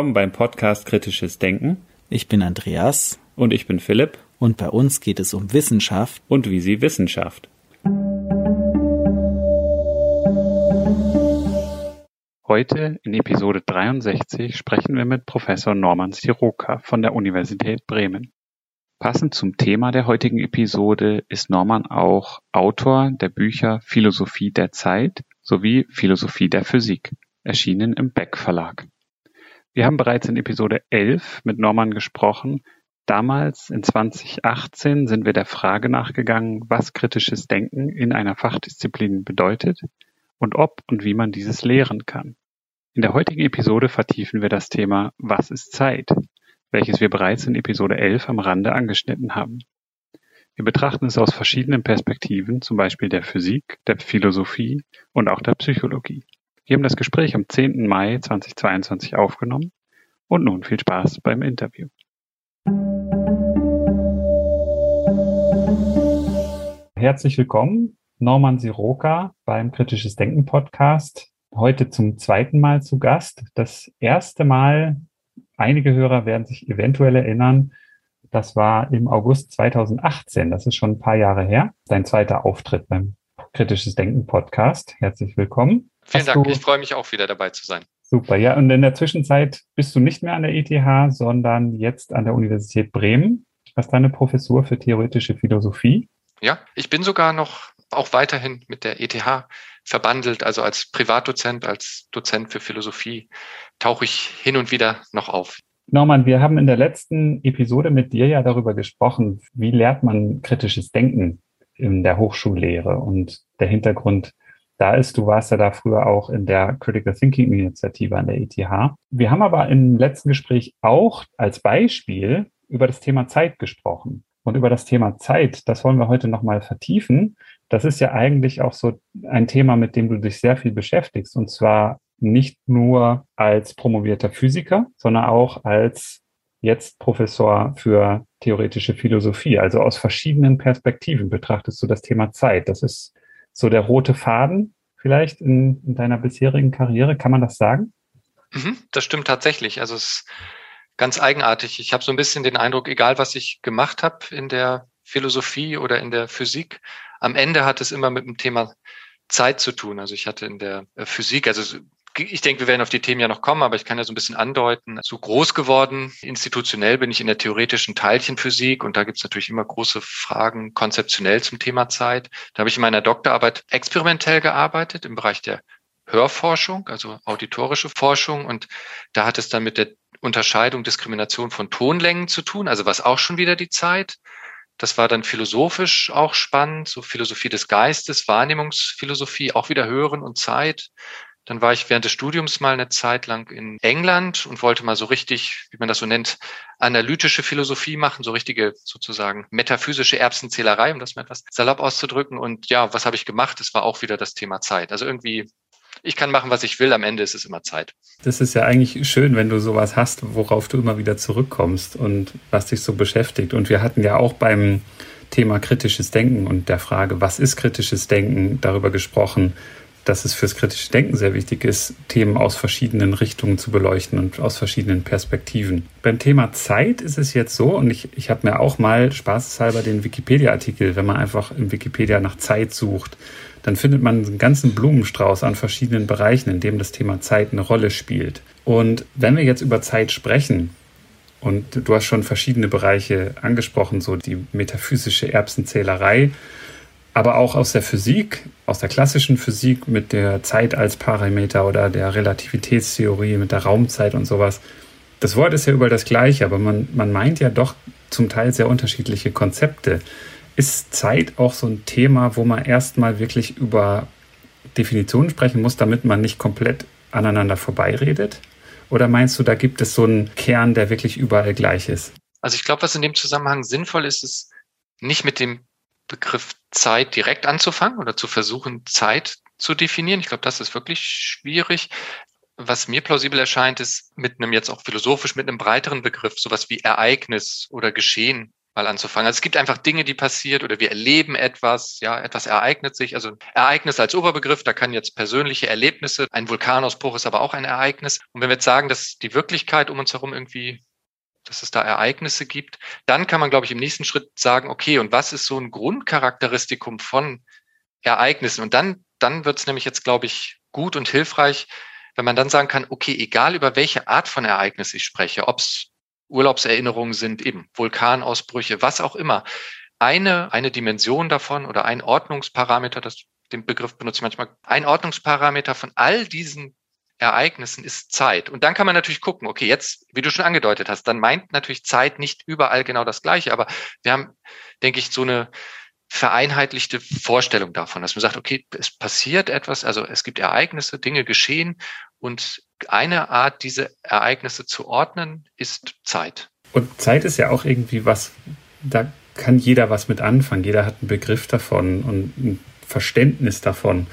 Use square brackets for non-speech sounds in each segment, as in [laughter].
Willkommen beim Podcast Kritisches Denken. Ich bin Andreas. Und ich bin Philipp. Und bei uns geht es um Wissenschaft. Und wie sie Wissenschaft. Heute in Episode 63 sprechen wir mit Professor Norman Siroka von der Universität Bremen. Passend zum Thema der heutigen Episode ist Norman auch Autor der Bücher Philosophie der Zeit sowie Philosophie der Physik, erschienen im Beck Verlag. Wir haben bereits in Episode 11 mit Norman gesprochen. Damals, in 2018, sind wir der Frage nachgegangen, was kritisches Denken in einer Fachdisziplin bedeutet und ob und wie man dieses lehren kann. In der heutigen Episode vertiefen wir das Thema Was ist Zeit, welches wir bereits in Episode 11 am Rande angeschnitten haben. Wir betrachten es aus verschiedenen Perspektiven, zum Beispiel der Physik, der Philosophie und auch der Psychologie. Wir haben das Gespräch am 10. Mai 2022 aufgenommen und nun viel Spaß beim Interview. Herzlich willkommen, Norman Siroka beim Kritisches Denken Podcast. Heute zum zweiten Mal zu Gast. Das erste Mal, einige Hörer werden sich eventuell erinnern, das war im August 2018. Das ist schon ein paar Jahre her. Dein zweiter Auftritt beim Kritisches Denken Podcast. Herzlich willkommen. Vielen Hast Dank, ich freue mich auch wieder dabei zu sein. Super, ja. Und in der Zwischenzeit bist du nicht mehr an der ETH, sondern jetzt an der Universität Bremen. Hast deine Professur für theoretische Philosophie. Ja, ich bin sogar noch auch weiterhin mit der ETH verbandelt, also als Privatdozent, als Dozent für Philosophie tauche ich hin und wieder noch auf. Norman, wir haben in der letzten Episode mit dir ja darüber gesprochen, wie lehrt man kritisches Denken in der Hochschullehre und der Hintergrund da ist. Du warst ja da früher auch in der Critical Thinking Initiative an der ETH. Wir haben aber im letzten Gespräch auch als Beispiel über das Thema Zeit gesprochen. Und über das Thema Zeit, das wollen wir heute nochmal vertiefen. Das ist ja eigentlich auch so ein Thema, mit dem du dich sehr viel beschäftigst. Und zwar nicht nur als promovierter Physiker, sondern auch als jetzt Professor für theoretische Philosophie. Also aus verschiedenen Perspektiven betrachtest du das Thema Zeit. Das ist so der rote Faden vielleicht in, in deiner bisherigen Karriere? Kann man das sagen? Mhm, das stimmt tatsächlich. Also es ist ganz eigenartig. Ich habe so ein bisschen den Eindruck, egal was ich gemacht habe in der Philosophie oder in der Physik, am Ende hat es immer mit dem Thema Zeit zu tun. Also ich hatte in der Physik, also ich denke, wir werden auf die Themen ja noch kommen, aber ich kann ja so ein bisschen andeuten. So groß geworden, institutionell bin ich in der theoretischen Teilchenphysik und da gibt es natürlich immer große Fragen konzeptionell zum Thema Zeit. Da habe ich in meiner Doktorarbeit experimentell gearbeitet im Bereich der Hörforschung, also auditorische Forschung und da hat es dann mit der Unterscheidung, Diskrimination von Tonlängen zu tun, also was auch schon wieder die Zeit. Das war dann philosophisch auch spannend, so Philosophie des Geistes, Wahrnehmungsphilosophie, auch wieder Hören und Zeit. Dann war ich während des Studiums mal eine Zeit lang in England und wollte mal so richtig, wie man das so nennt, analytische Philosophie machen, so richtige sozusagen metaphysische Erbsenzählerei, um das mal etwas salopp auszudrücken. Und ja, was habe ich gemacht? Es war auch wieder das Thema Zeit. Also irgendwie ich kann machen, was ich will. Am Ende ist es immer Zeit. Das ist ja eigentlich schön, wenn du sowas hast, worauf du immer wieder zurückkommst und was dich so beschäftigt. Und wir hatten ja auch beim Thema kritisches Denken und der Frage, was ist kritisches Denken, darüber gesprochen, dass es fürs kritische Denken sehr wichtig ist, Themen aus verschiedenen Richtungen zu beleuchten und aus verschiedenen Perspektiven. Beim Thema Zeit ist es jetzt so, und ich, ich habe mir auch mal spaßeshalber den Wikipedia-Artikel, wenn man einfach im Wikipedia nach Zeit sucht, dann findet man einen ganzen Blumenstrauß an verschiedenen Bereichen, in dem das Thema Zeit eine Rolle spielt. Und wenn wir jetzt über Zeit sprechen, und du hast schon verschiedene Bereiche angesprochen, so die metaphysische Erbsenzählerei, aber auch aus der Physik, aus der klassischen Physik mit der Zeit als Parameter oder der Relativitätstheorie mit der Raumzeit und sowas. Das Wort ist ja überall das gleiche, aber man, man meint ja doch zum Teil sehr unterschiedliche Konzepte. Ist Zeit auch so ein Thema, wo man erstmal wirklich über Definitionen sprechen muss, damit man nicht komplett aneinander vorbeiredet? Oder meinst du, da gibt es so einen Kern, der wirklich überall gleich ist? Also ich glaube, was in dem Zusammenhang sinnvoll ist, ist nicht mit dem Begriff Zeit direkt anzufangen oder zu versuchen, Zeit zu definieren. Ich glaube, das ist wirklich schwierig. Was mir plausibel erscheint, ist mit einem jetzt auch philosophisch, mit einem breiteren Begriff, sowas wie Ereignis oder Geschehen mal anzufangen. Also es gibt einfach Dinge, die passiert oder wir erleben etwas, ja, etwas ereignet sich. Also Ereignis als Oberbegriff, da kann jetzt persönliche Erlebnisse, ein Vulkanausbruch ist aber auch ein Ereignis. Und wenn wir jetzt sagen, dass die Wirklichkeit um uns herum irgendwie dass es da Ereignisse gibt. Dann kann man, glaube ich, im nächsten Schritt sagen, okay, und was ist so ein Grundcharakteristikum von Ereignissen? Und dann, dann wird es nämlich jetzt, glaube ich, gut und hilfreich, wenn man dann sagen kann, okay, egal über welche Art von Ereignis ich spreche, ob es Urlaubserinnerungen sind, eben Vulkanausbrüche, was auch immer. Eine, eine Dimension davon oder ein Ordnungsparameter, das, den Begriff benutze ich manchmal, ein Ordnungsparameter von all diesen Ereignissen ist Zeit. Und dann kann man natürlich gucken, okay, jetzt, wie du schon angedeutet hast, dann meint natürlich Zeit nicht überall genau das Gleiche, aber wir haben, denke ich, so eine vereinheitlichte Vorstellung davon, dass man sagt, okay, es passiert etwas, also es gibt Ereignisse, Dinge geschehen und eine Art, diese Ereignisse zu ordnen, ist Zeit. Und Zeit ist ja auch irgendwie was, da kann jeder was mit anfangen. Jeder hat einen Begriff davon und ein Verständnis davon.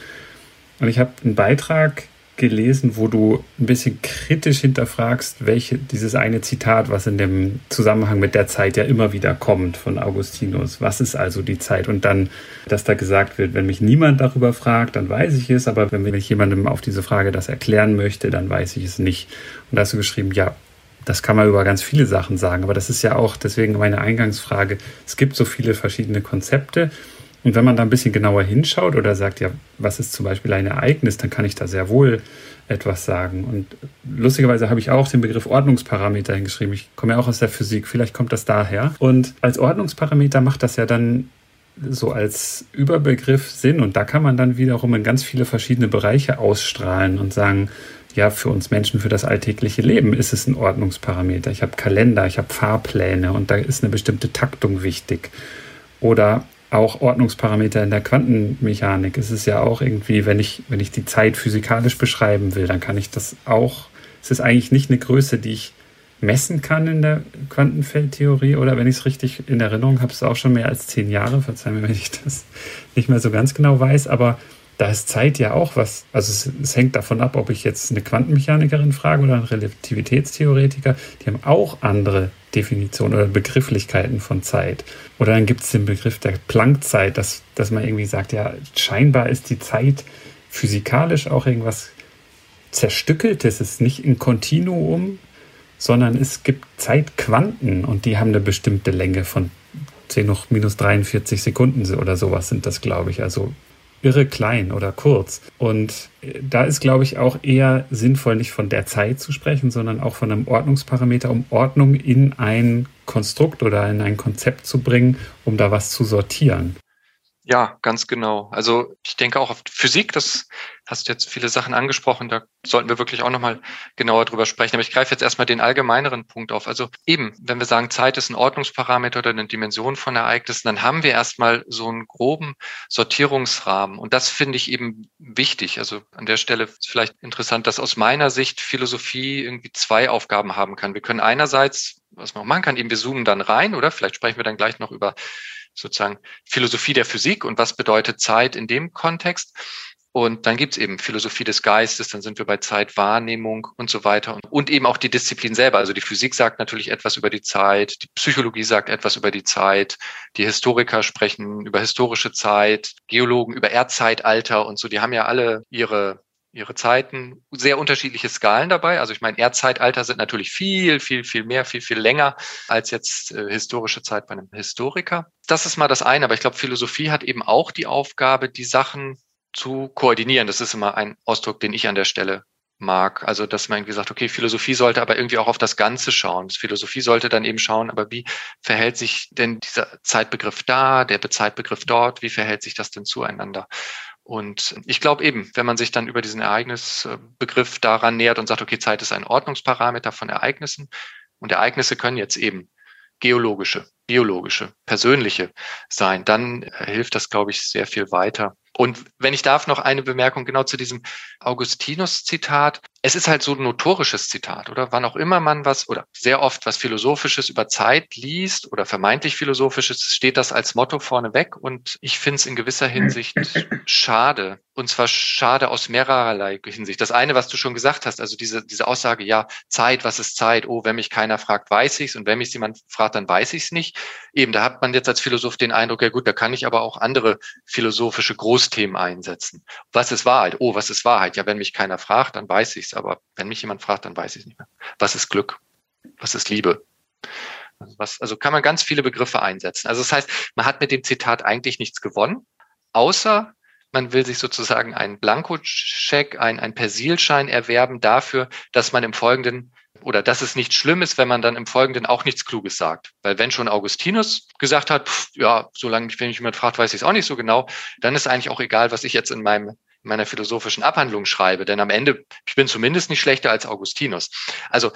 Und ich habe einen Beitrag gelesen, wo du ein bisschen kritisch hinterfragst, welche dieses eine Zitat, was in dem Zusammenhang mit der Zeit ja immer wieder kommt von Augustinus. Was ist also die Zeit? Und dann, dass da gesagt wird, wenn mich niemand darüber fragt, dann weiß ich es, aber wenn ich jemandem auf diese Frage das erklären möchte, dann weiß ich es nicht. Und da hast du geschrieben, ja, das kann man über ganz viele Sachen sagen, aber das ist ja auch deswegen meine Eingangsfrage. Es gibt so viele verschiedene Konzepte und wenn man da ein bisschen genauer hinschaut oder sagt, ja, was ist zum Beispiel ein Ereignis, dann kann ich da sehr wohl etwas sagen. Und lustigerweise habe ich auch den Begriff Ordnungsparameter hingeschrieben. Ich komme ja auch aus der Physik, vielleicht kommt das daher. Und als Ordnungsparameter macht das ja dann so als Überbegriff Sinn. Und da kann man dann wiederum in ganz viele verschiedene Bereiche ausstrahlen und sagen, ja, für uns Menschen, für das alltägliche Leben ist es ein Ordnungsparameter. Ich habe Kalender, ich habe Fahrpläne und da ist eine bestimmte Taktung wichtig. Oder auch Ordnungsparameter in der Quantenmechanik. Es ist ja auch irgendwie, wenn ich, wenn ich die Zeit physikalisch beschreiben will, dann kann ich das auch. Es ist eigentlich nicht eine Größe, die ich messen kann in der Quantenfeldtheorie oder wenn ich es richtig in Erinnerung habe, ist es auch schon mehr als zehn Jahre. Verzeih mir, wenn ich das nicht mehr so ganz genau weiß, aber da ist Zeit ja auch was. Also es, es, hängt davon ab, ob ich jetzt eine Quantenmechanikerin frage oder einen Relativitätstheoretiker. Die haben auch andere Definitionen oder Begrifflichkeiten von Zeit. Oder dann gibt es den Begriff der Planckzeit, dass, dass man irgendwie sagt, ja, scheinbar ist die Zeit physikalisch auch irgendwas Zerstückeltes. Es ist nicht ein Kontinuum, sondern es gibt Zeitquanten und die haben eine bestimmte Länge von 10 hoch minus 43 Sekunden oder sowas sind das, glaube ich. Also irre klein oder kurz. Und äh, da ist, glaube ich, auch eher sinnvoll, nicht von der Zeit zu sprechen, sondern auch von einem Ordnungsparameter, um Ordnung in ein Konstrukt oder in ein Konzept zu bringen, um da was zu sortieren. Ja, ganz genau. Also ich denke auch auf Physik, das hast du jetzt viele Sachen angesprochen, da sollten wir wirklich auch nochmal genauer drüber sprechen. Aber ich greife jetzt erstmal den allgemeineren Punkt auf. Also eben, wenn wir sagen, Zeit ist ein Ordnungsparameter oder eine Dimension von Ereignissen, dann haben wir erstmal so einen groben Sortierungsrahmen. Und das finde ich eben wichtig. Also an der Stelle ist vielleicht interessant, dass aus meiner Sicht Philosophie irgendwie zwei Aufgaben haben kann. Wir können einerseits, was man auch machen kann, eben wir zoomen dann rein, oder vielleicht sprechen wir dann gleich noch über sozusagen Philosophie der Physik und was bedeutet Zeit in dem Kontext. Und dann gibt's eben Philosophie des Geistes, dann sind wir bei Zeitwahrnehmung und so weiter. Und, und eben auch die Disziplin selber. Also die Physik sagt natürlich etwas über die Zeit, die Psychologie sagt etwas über die Zeit, die Historiker sprechen über historische Zeit, Geologen über Erdzeitalter und so. Die haben ja alle ihre ihre Zeiten, sehr unterschiedliche Skalen dabei. Also ich meine, Erdzeitalter sind natürlich viel, viel, viel mehr, viel, viel länger als jetzt äh, historische Zeit bei einem Historiker. Das ist mal das eine, aber ich glaube, Philosophie hat eben auch die Aufgabe, die Sachen zu koordinieren. Das ist immer ein Ausdruck, den ich an der Stelle mag. Also, dass man irgendwie sagt, okay, Philosophie sollte aber irgendwie auch auf das Ganze schauen. Philosophie sollte dann eben schauen, aber wie verhält sich denn dieser Zeitbegriff da, der Zeitbegriff dort, wie verhält sich das denn zueinander? Und ich glaube eben, wenn man sich dann über diesen Ereignisbegriff daran nähert und sagt, okay, Zeit ist ein Ordnungsparameter von Ereignissen und Ereignisse können jetzt eben geologische, biologische, persönliche sein, dann hilft das, glaube ich, sehr viel weiter. Und wenn ich darf, noch eine Bemerkung genau zu diesem Augustinus-Zitat. Es ist halt so ein notorisches Zitat, oder? Wann auch immer man was oder sehr oft was Philosophisches über Zeit liest oder vermeintlich Philosophisches, steht das als Motto vorneweg. Und ich finde es in gewisser Hinsicht schade. Und zwar schade aus mehrerlei Hinsicht. Das eine, was du schon gesagt hast, also diese, diese Aussage, ja, Zeit, was ist Zeit? Oh, wenn mich keiner fragt, weiß ich's. Und wenn mich jemand fragt, dann weiß ich's nicht. Eben, da hat man jetzt als Philosoph den Eindruck, ja gut, da kann ich aber auch andere philosophische Großthemen einsetzen. Was ist Wahrheit? Oh, was ist Wahrheit? Ja, wenn mich keiner fragt, dann weiß ich's. Aber wenn mich jemand fragt, dann weiß ich nicht mehr. Was ist Glück? Was ist Liebe? Also, was, also kann man ganz viele Begriffe einsetzen. Also das heißt, man hat mit dem Zitat eigentlich nichts gewonnen, außer man will sich sozusagen einen Blankoscheck, ein, ein Persilschein erwerben dafür, dass man im Folgenden oder dass es nicht schlimm ist, wenn man dann im Folgenden auch nichts Kluges sagt. Weil wenn schon Augustinus gesagt hat, pff, ja, solange mich, wenn mich jemand fragt, weiß ich es auch nicht so genau, dann ist eigentlich auch egal, was ich jetzt in meinem in meiner philosophischen Abhandlung schreibe, denn am Ende, ich bin zumindest nicht schlechter als Augustinus. Also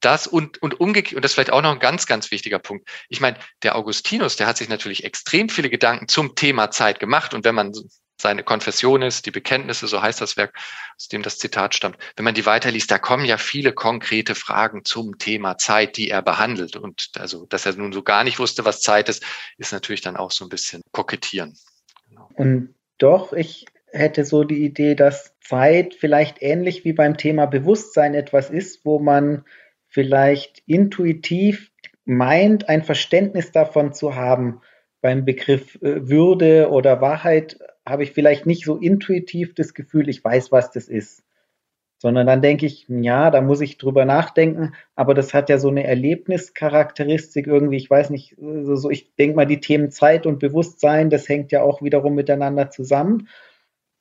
das und, und umgekehrt, und das ist vielleicht auch noch ein ganz, ganz wichtiger Punkt. Ich meine, der Augustinus, der hat sich natürlich extrem viele Gedanken zum Thema Zeit gemacht. Und wenn man seine Konfession ist, die Bekenntnisse, so heißt das Werk, aus dem das Zitat stammt. Wenn man die weiterliest, da kommen ja viele konkrete Fragen zum Thema Zeit, die er behandelt. Und also, dass er nun so gar nicht wusste, was Zeit ist, ist natürlich dann auch so ein bisschen kokettieren. Genau. Und doch, ich hätte so die Idee, dass Zeit vielleicht ähnlich wie beim Thema Bewusstsein etwas ist, wo man vielleicht intuitiv meint, ein Verständnis davon zu haben. Beim Begriff äh, Würde oder Wahrheit habe ich vielleicht nicht so intuitiv das Gefühl, ich weiß, was das ist. Sondern dann denke ich, ja, da muss ich drüber nachdenken, aber das hat ja so eine Erlebnischarakteristik irgendwie, ich weiß nicht, so, ich denke mal, die Themen Zeit und Bewusstsein, das hängt ja auch wiederum miteinander zusammen.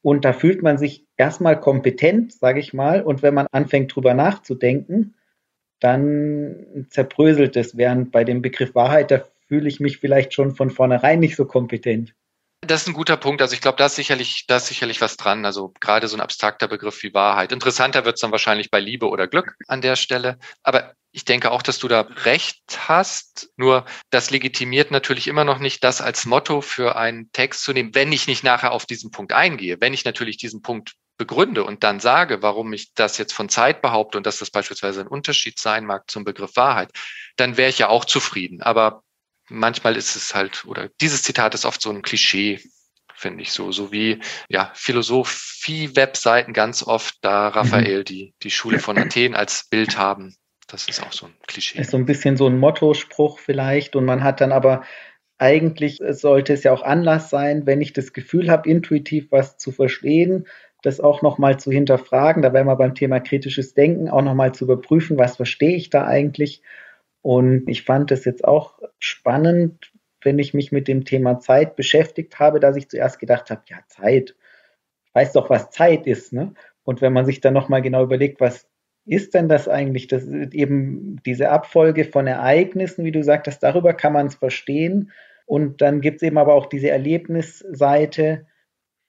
Und da fühlt man sich erstmal kompetent, sage ich mal. Und wenn man anfängt, drüber nachzudenken, dann zerbröselt es. Während bei dem Begriff Wahrheit, da fühle ich mich vielleicht schon von vornherein nicht so kompetent. Das ist ein guter Punkt. Also ich glaube, da ist sicherlich, da ist sicherlich was dran. Also gerade so ein abstrakter Begriff wie Wahrheit. Interessanter wird es dann wahrscheinlich bei Liebe oder Glück an der Stelle. Aber ich denke auch, dass du da recht hast. Nur das legitimiert natürlich immer noch nicht, das als Motto für einen Text zu nehmen, wenn ich nicht nachher auf diesen Punkt eingehe. Wenn ich natürlich diesen Punkt begründe und dann sage, warum ich das jetzt von Zeit behaupte und dass das beispielsweise ein Unterschied sein mag zum Begriff Wahrheit, dann wäre ich ja auch zufrieden. Aber manchmal ist es halt, oder dieses Zitat ist oft so ein Klischee, finde ich so, so wie ja Philosophie-Webseiten ganz oft da Raphael mhm. die die Schule von Athen als Bild haben. Das ist auch so ein Klischee. Ist so ein bisschen so ein Mottospruch vielleicht und man hat dann aber eigentlich sollte es ja auch Anlass sein, wenn ich das Gefühl habe, intuitiv was zu verstehen, das auch nochmal zu hinterfragen. Da wären wir beim Thema kritisches Denken auch nochmal zu überprüfen, was verstehe ich da eigentlich und ich fand es jetzt auch spannend, wenn ich mich mit dem Thema Zeit beschäftigt habe, dass ich zuerst gedacht habe, ja, Zeit, ich weiß doch, was Zeit ist. Ne? Und wenn man sich dann nochmal genau überlegt, was ist denn das eigentlich? Das ist eben diese Abfolge von Ereignissen, wie du sagtest, darüber kann man es verstehen. Und dann gibt es eben aber auch diese Erlebnisseite,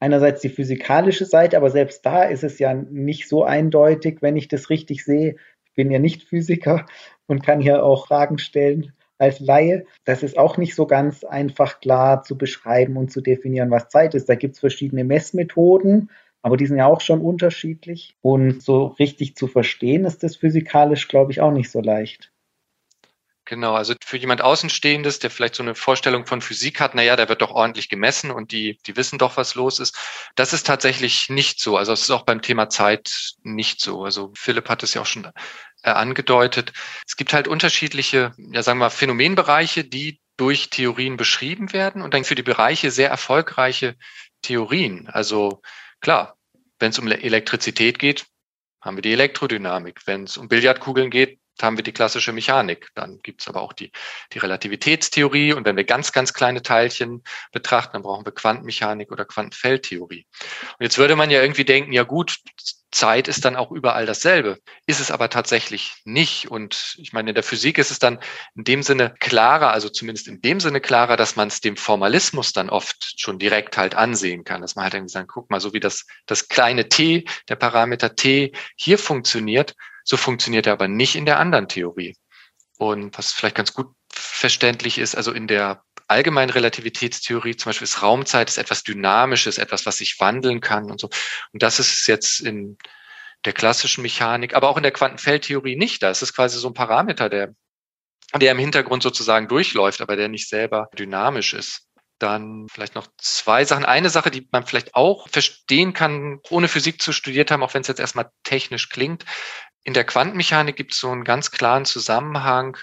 einerseits die physikalische Seite, aber selbst da ist es ja nicht so eindeutig, wenn ich das richtig sehe. Ich bin ja nicht Physiker, und kann hier auch Fragen stellen als Laie. Das ist auch nicht so ganz einfach klar zu beschreiben und zu definieren, was Zeit ist. Da gibt es verschiedene Messmethoden, aber die sind ja auch schon unterschiedlich. Und so richtig zu verstehen ist das physikalisch, glaube ich, auch nicht so leicht. Genau, also für jemand Außenstehendes, der vielleicht so eine Vorstellung von Physik hat, naja, der wird doch ordentlich gemessen und die, die wissen doch, was los ist. Das ist tatsächlich nicht so. Also es ist auch beim Thema Zeit nicht so. Also Philipp hat es ja auch schon äh, angedeutet. Es gibt halt unterschiedliche, ja sagen wir, Phänomenbereiche, die durch Theorien beschrieben werden und dann für die Bereiche sehr erfolgreiche Theorien. Also klar, wenn es um Elektrizität geht, haben wir die Elektrodynamik. Wenn es um Billardkugeln geht, haben wir die klassische Mechanik. Dann gibt es aber auch die, die Relativitätstheorie. Und wenn wir ganz, ganz kleine Teilchen betrachten, dann brauchen wir Quantenmechanik oder Quantenfeldtheorie. Und jetzt würde man ja irgendwie denken, ja gut, Zeit ist dann auch überall dasselbe. Ist es aber tatsächlich nicht. Und ich meine, in der Physik ist es dann in dem Sinne klarer, also zumindest in dem Sinne klarer, dass man es dem Formalismus dann oft schon direkt halt ansehen kann. Dass man halt irgendwie sagt, guck mal, so wie das, das kleine t, der Parameter t hier funktioniert, so funktioniert er aber nicht in der anderen Theorie. Und was vielleicht ganz gut verständlich ist, also in der allgemeinen Relativitätstheorie zum Beispiel ist Raumzeit ist etwas Dynamisches, etwas, was sich wandeln kann und so. Und das ist jetzt in, der klassischen Mechanik, aber auch in der Quantenfeldtheorie nicht. Da ist es quasi so ein Parameter, der, der im Hintergrund sozusagen durchläuft, aber der nicht selber dynamisch ist. Dann vielleicht noch zwei Sachen. Eine Sache, die man vielleicht auch verstehen kann, ohne Physik zu studiert haben, auch wenn es jetzt erstmal technisch klingt. In der Quantenmechanik gibt es so einen ganz klaren Zusammenhang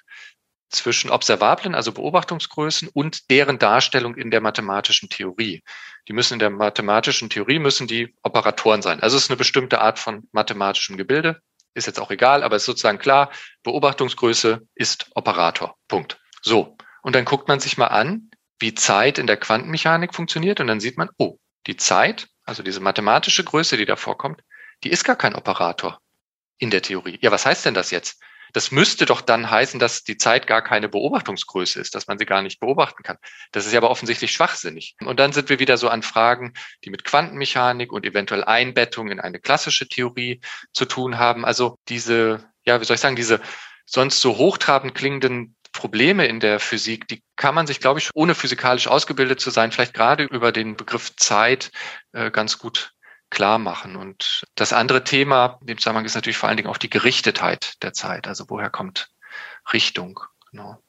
zwischen Observablen, also Beobachtungsgrößen und deren Darstellung in der mathematischen Theorie. Die müssen in der mathematischen Theorie müssen die Operatoren sein. Also es ist eine bestimmte Art von mathematischem Gebilde. Ist jetzt auch egal, aber es ist sozusagen klar, Beobachtungsgröße ist Operator. Punkt. So. Und dann guckt man sich mal an, wie Zeit in der Quantenmechanik funktioniert und dann sieht man, oh, die Zeit, also diese mathematische Größe, die da vorkommt, die ist gar kein Operator in der Theorie. Ja, was heißt denn das jetzt? Das müsste doch dann heißen, dass die Zeit gar keine Beobachtungsgröße ist, dass man sie gar nicht beobachten kann. Das ist ja aber offensichtlich schwachsinnig. Und dann sind wir wieder so an Fragen, die mit Quantenmechanik und eventuell Einbettung in eine klassische Theorie zu tun haben. Also diese, ja, wie soll ich sagen, diese sonst so hochtrabend klingenden Probleme in der Physik, die kann man sich, glaube ich, ohne physikalisch ausgebildet zu sein, vielleicht gerade über den Begriff Zeit äh, ganz gut klar machen. Und das andere Thema in dem Zusammenhang ist natürlich vor allen Dingen auch die Gerichtetheit der Zeit. Also woher kommt Richtung? Genau.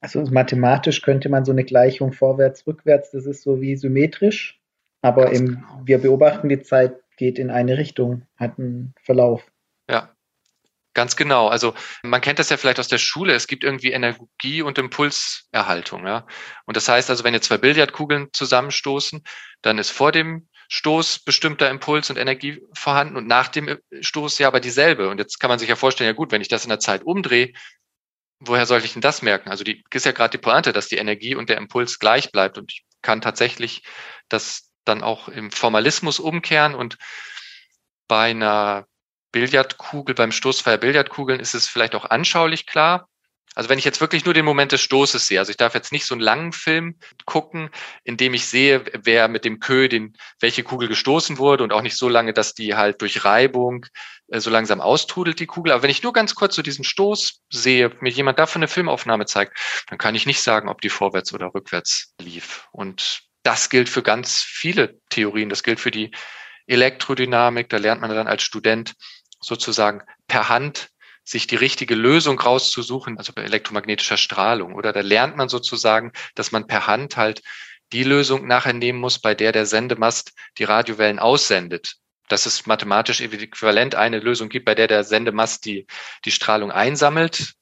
Also mathematisch könnte man so eine Gleichung vorwärts, rückwärts, das ist so wie symmetrisch, aber im, genau. wir beobachten die Zeit geht in eine Richtung, hat einen Verlauf. Ja, Ganz genau. Also man kennt das ja vielleicht aus der Schule. Es gibt irgendwie Energie- und Impulserhaltung. Ja? Und das heißt also, wenn jetzt zwei Billardkugeln zusammenstoßen, dann ist vor dem Stoß bestimmter Impuls und Energie vorhanden und nach dem Stoß ja aber dieselbe. Und jetzt kann man sich ja vorstellen, ja gut, wenn ich das in der Zeit umdrehe, woher soll ich denn das merken? Also die ist ja gerade die Pointe, dass die Energie und der Impuls gleich bleibt und ich kann tatsächlich das dann auch im Formalismus umkehren und bei einer Billardkugel, beim Stoßfeuer Billardkugeln ist es vielleicht auch anschaulich klar. Also wenn ich jetzt wirklich nur den Moment des Stoßes sehe, also ich darf jetzt nicht so einen langen Film gucken, in dem ich sehe, wer mit dem Kö den, welche Kugel gestoßen wurde und auch nicht so lange, dass die halt durch Reibung äh, so langsam austrudelt, die Kugel. Aber wenn ich nur ganz kurz so diesen Stoß sehe, mir jemand davon eine Filmaufnahme zeigt, dann kann ich nicht sagen, ob die vorwärts oder rückwärts lief. Und das gilt für ganz viele Theorien. Das gilt für die Elektrodynamik. Da lernt man dann als Student sozusagen per Hand sich die richtige Lösung rauszusuchen, also bei elektromagnetischer Strahlung. Oder da lernt man sozusagen, dass man per Hand halt die Lösung nachher nehmen muss, bei der der Sendemast die Radiowellen aussendet. Dass es mathematisch äquivalent eine Lösung gibt, bei der der Sendemast die, die Strahlung einsammelt,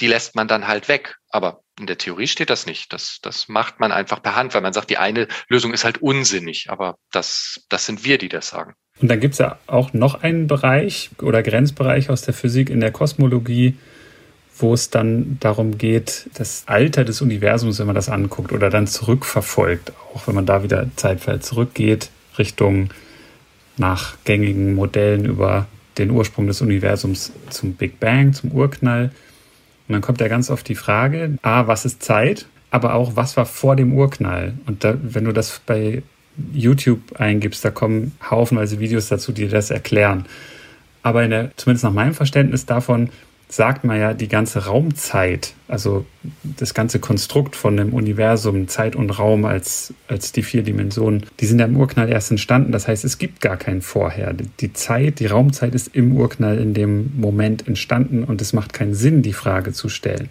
die lässt man dann halt weg. Aber in der Theorie steht das nicht. Das, das macht man einfach per Hand, weil man sagt, die eine Lösung ist halt unsinnig. Aber das, das sind wir, die das sagen. Und dann gibt es ja auch noch einen Bereich oder Grenzbereich aus der Physik in der Kosmologie, wo es dann darum geht, das Alter des Universums, wenn man das anguckt oder dann zurückverfolgt, auch wenn man da wieder Zeitfeld zurückgeht, Richtung nach gängigen Modellen über den Ursprung des Universums zum Big Bang, zum Urknall. Und dann kommt ja ganz oft die Frage, a, was ist Zeit? Aber auch, was war vor dem Urknall? Und da, wenn du das bei YouTube eingibst, da kommen haufenweise Videos dazu, die das erklären. Aber der, zumindest nach meinem Verständnis davon sagt man ja die ganze Raumzeit, also das ganze Konstrukt von dem Universum, Zeit und Raum als, als die vier Dimensionen, die sind ja im Urknall erst entstanden. Das heißt, es gibt gar keinen Vorher. Die Zeit, die Raumzeit ist im Urknall in dem Moment entstanden und es macht keinen Sinn, die Frage zu stellen.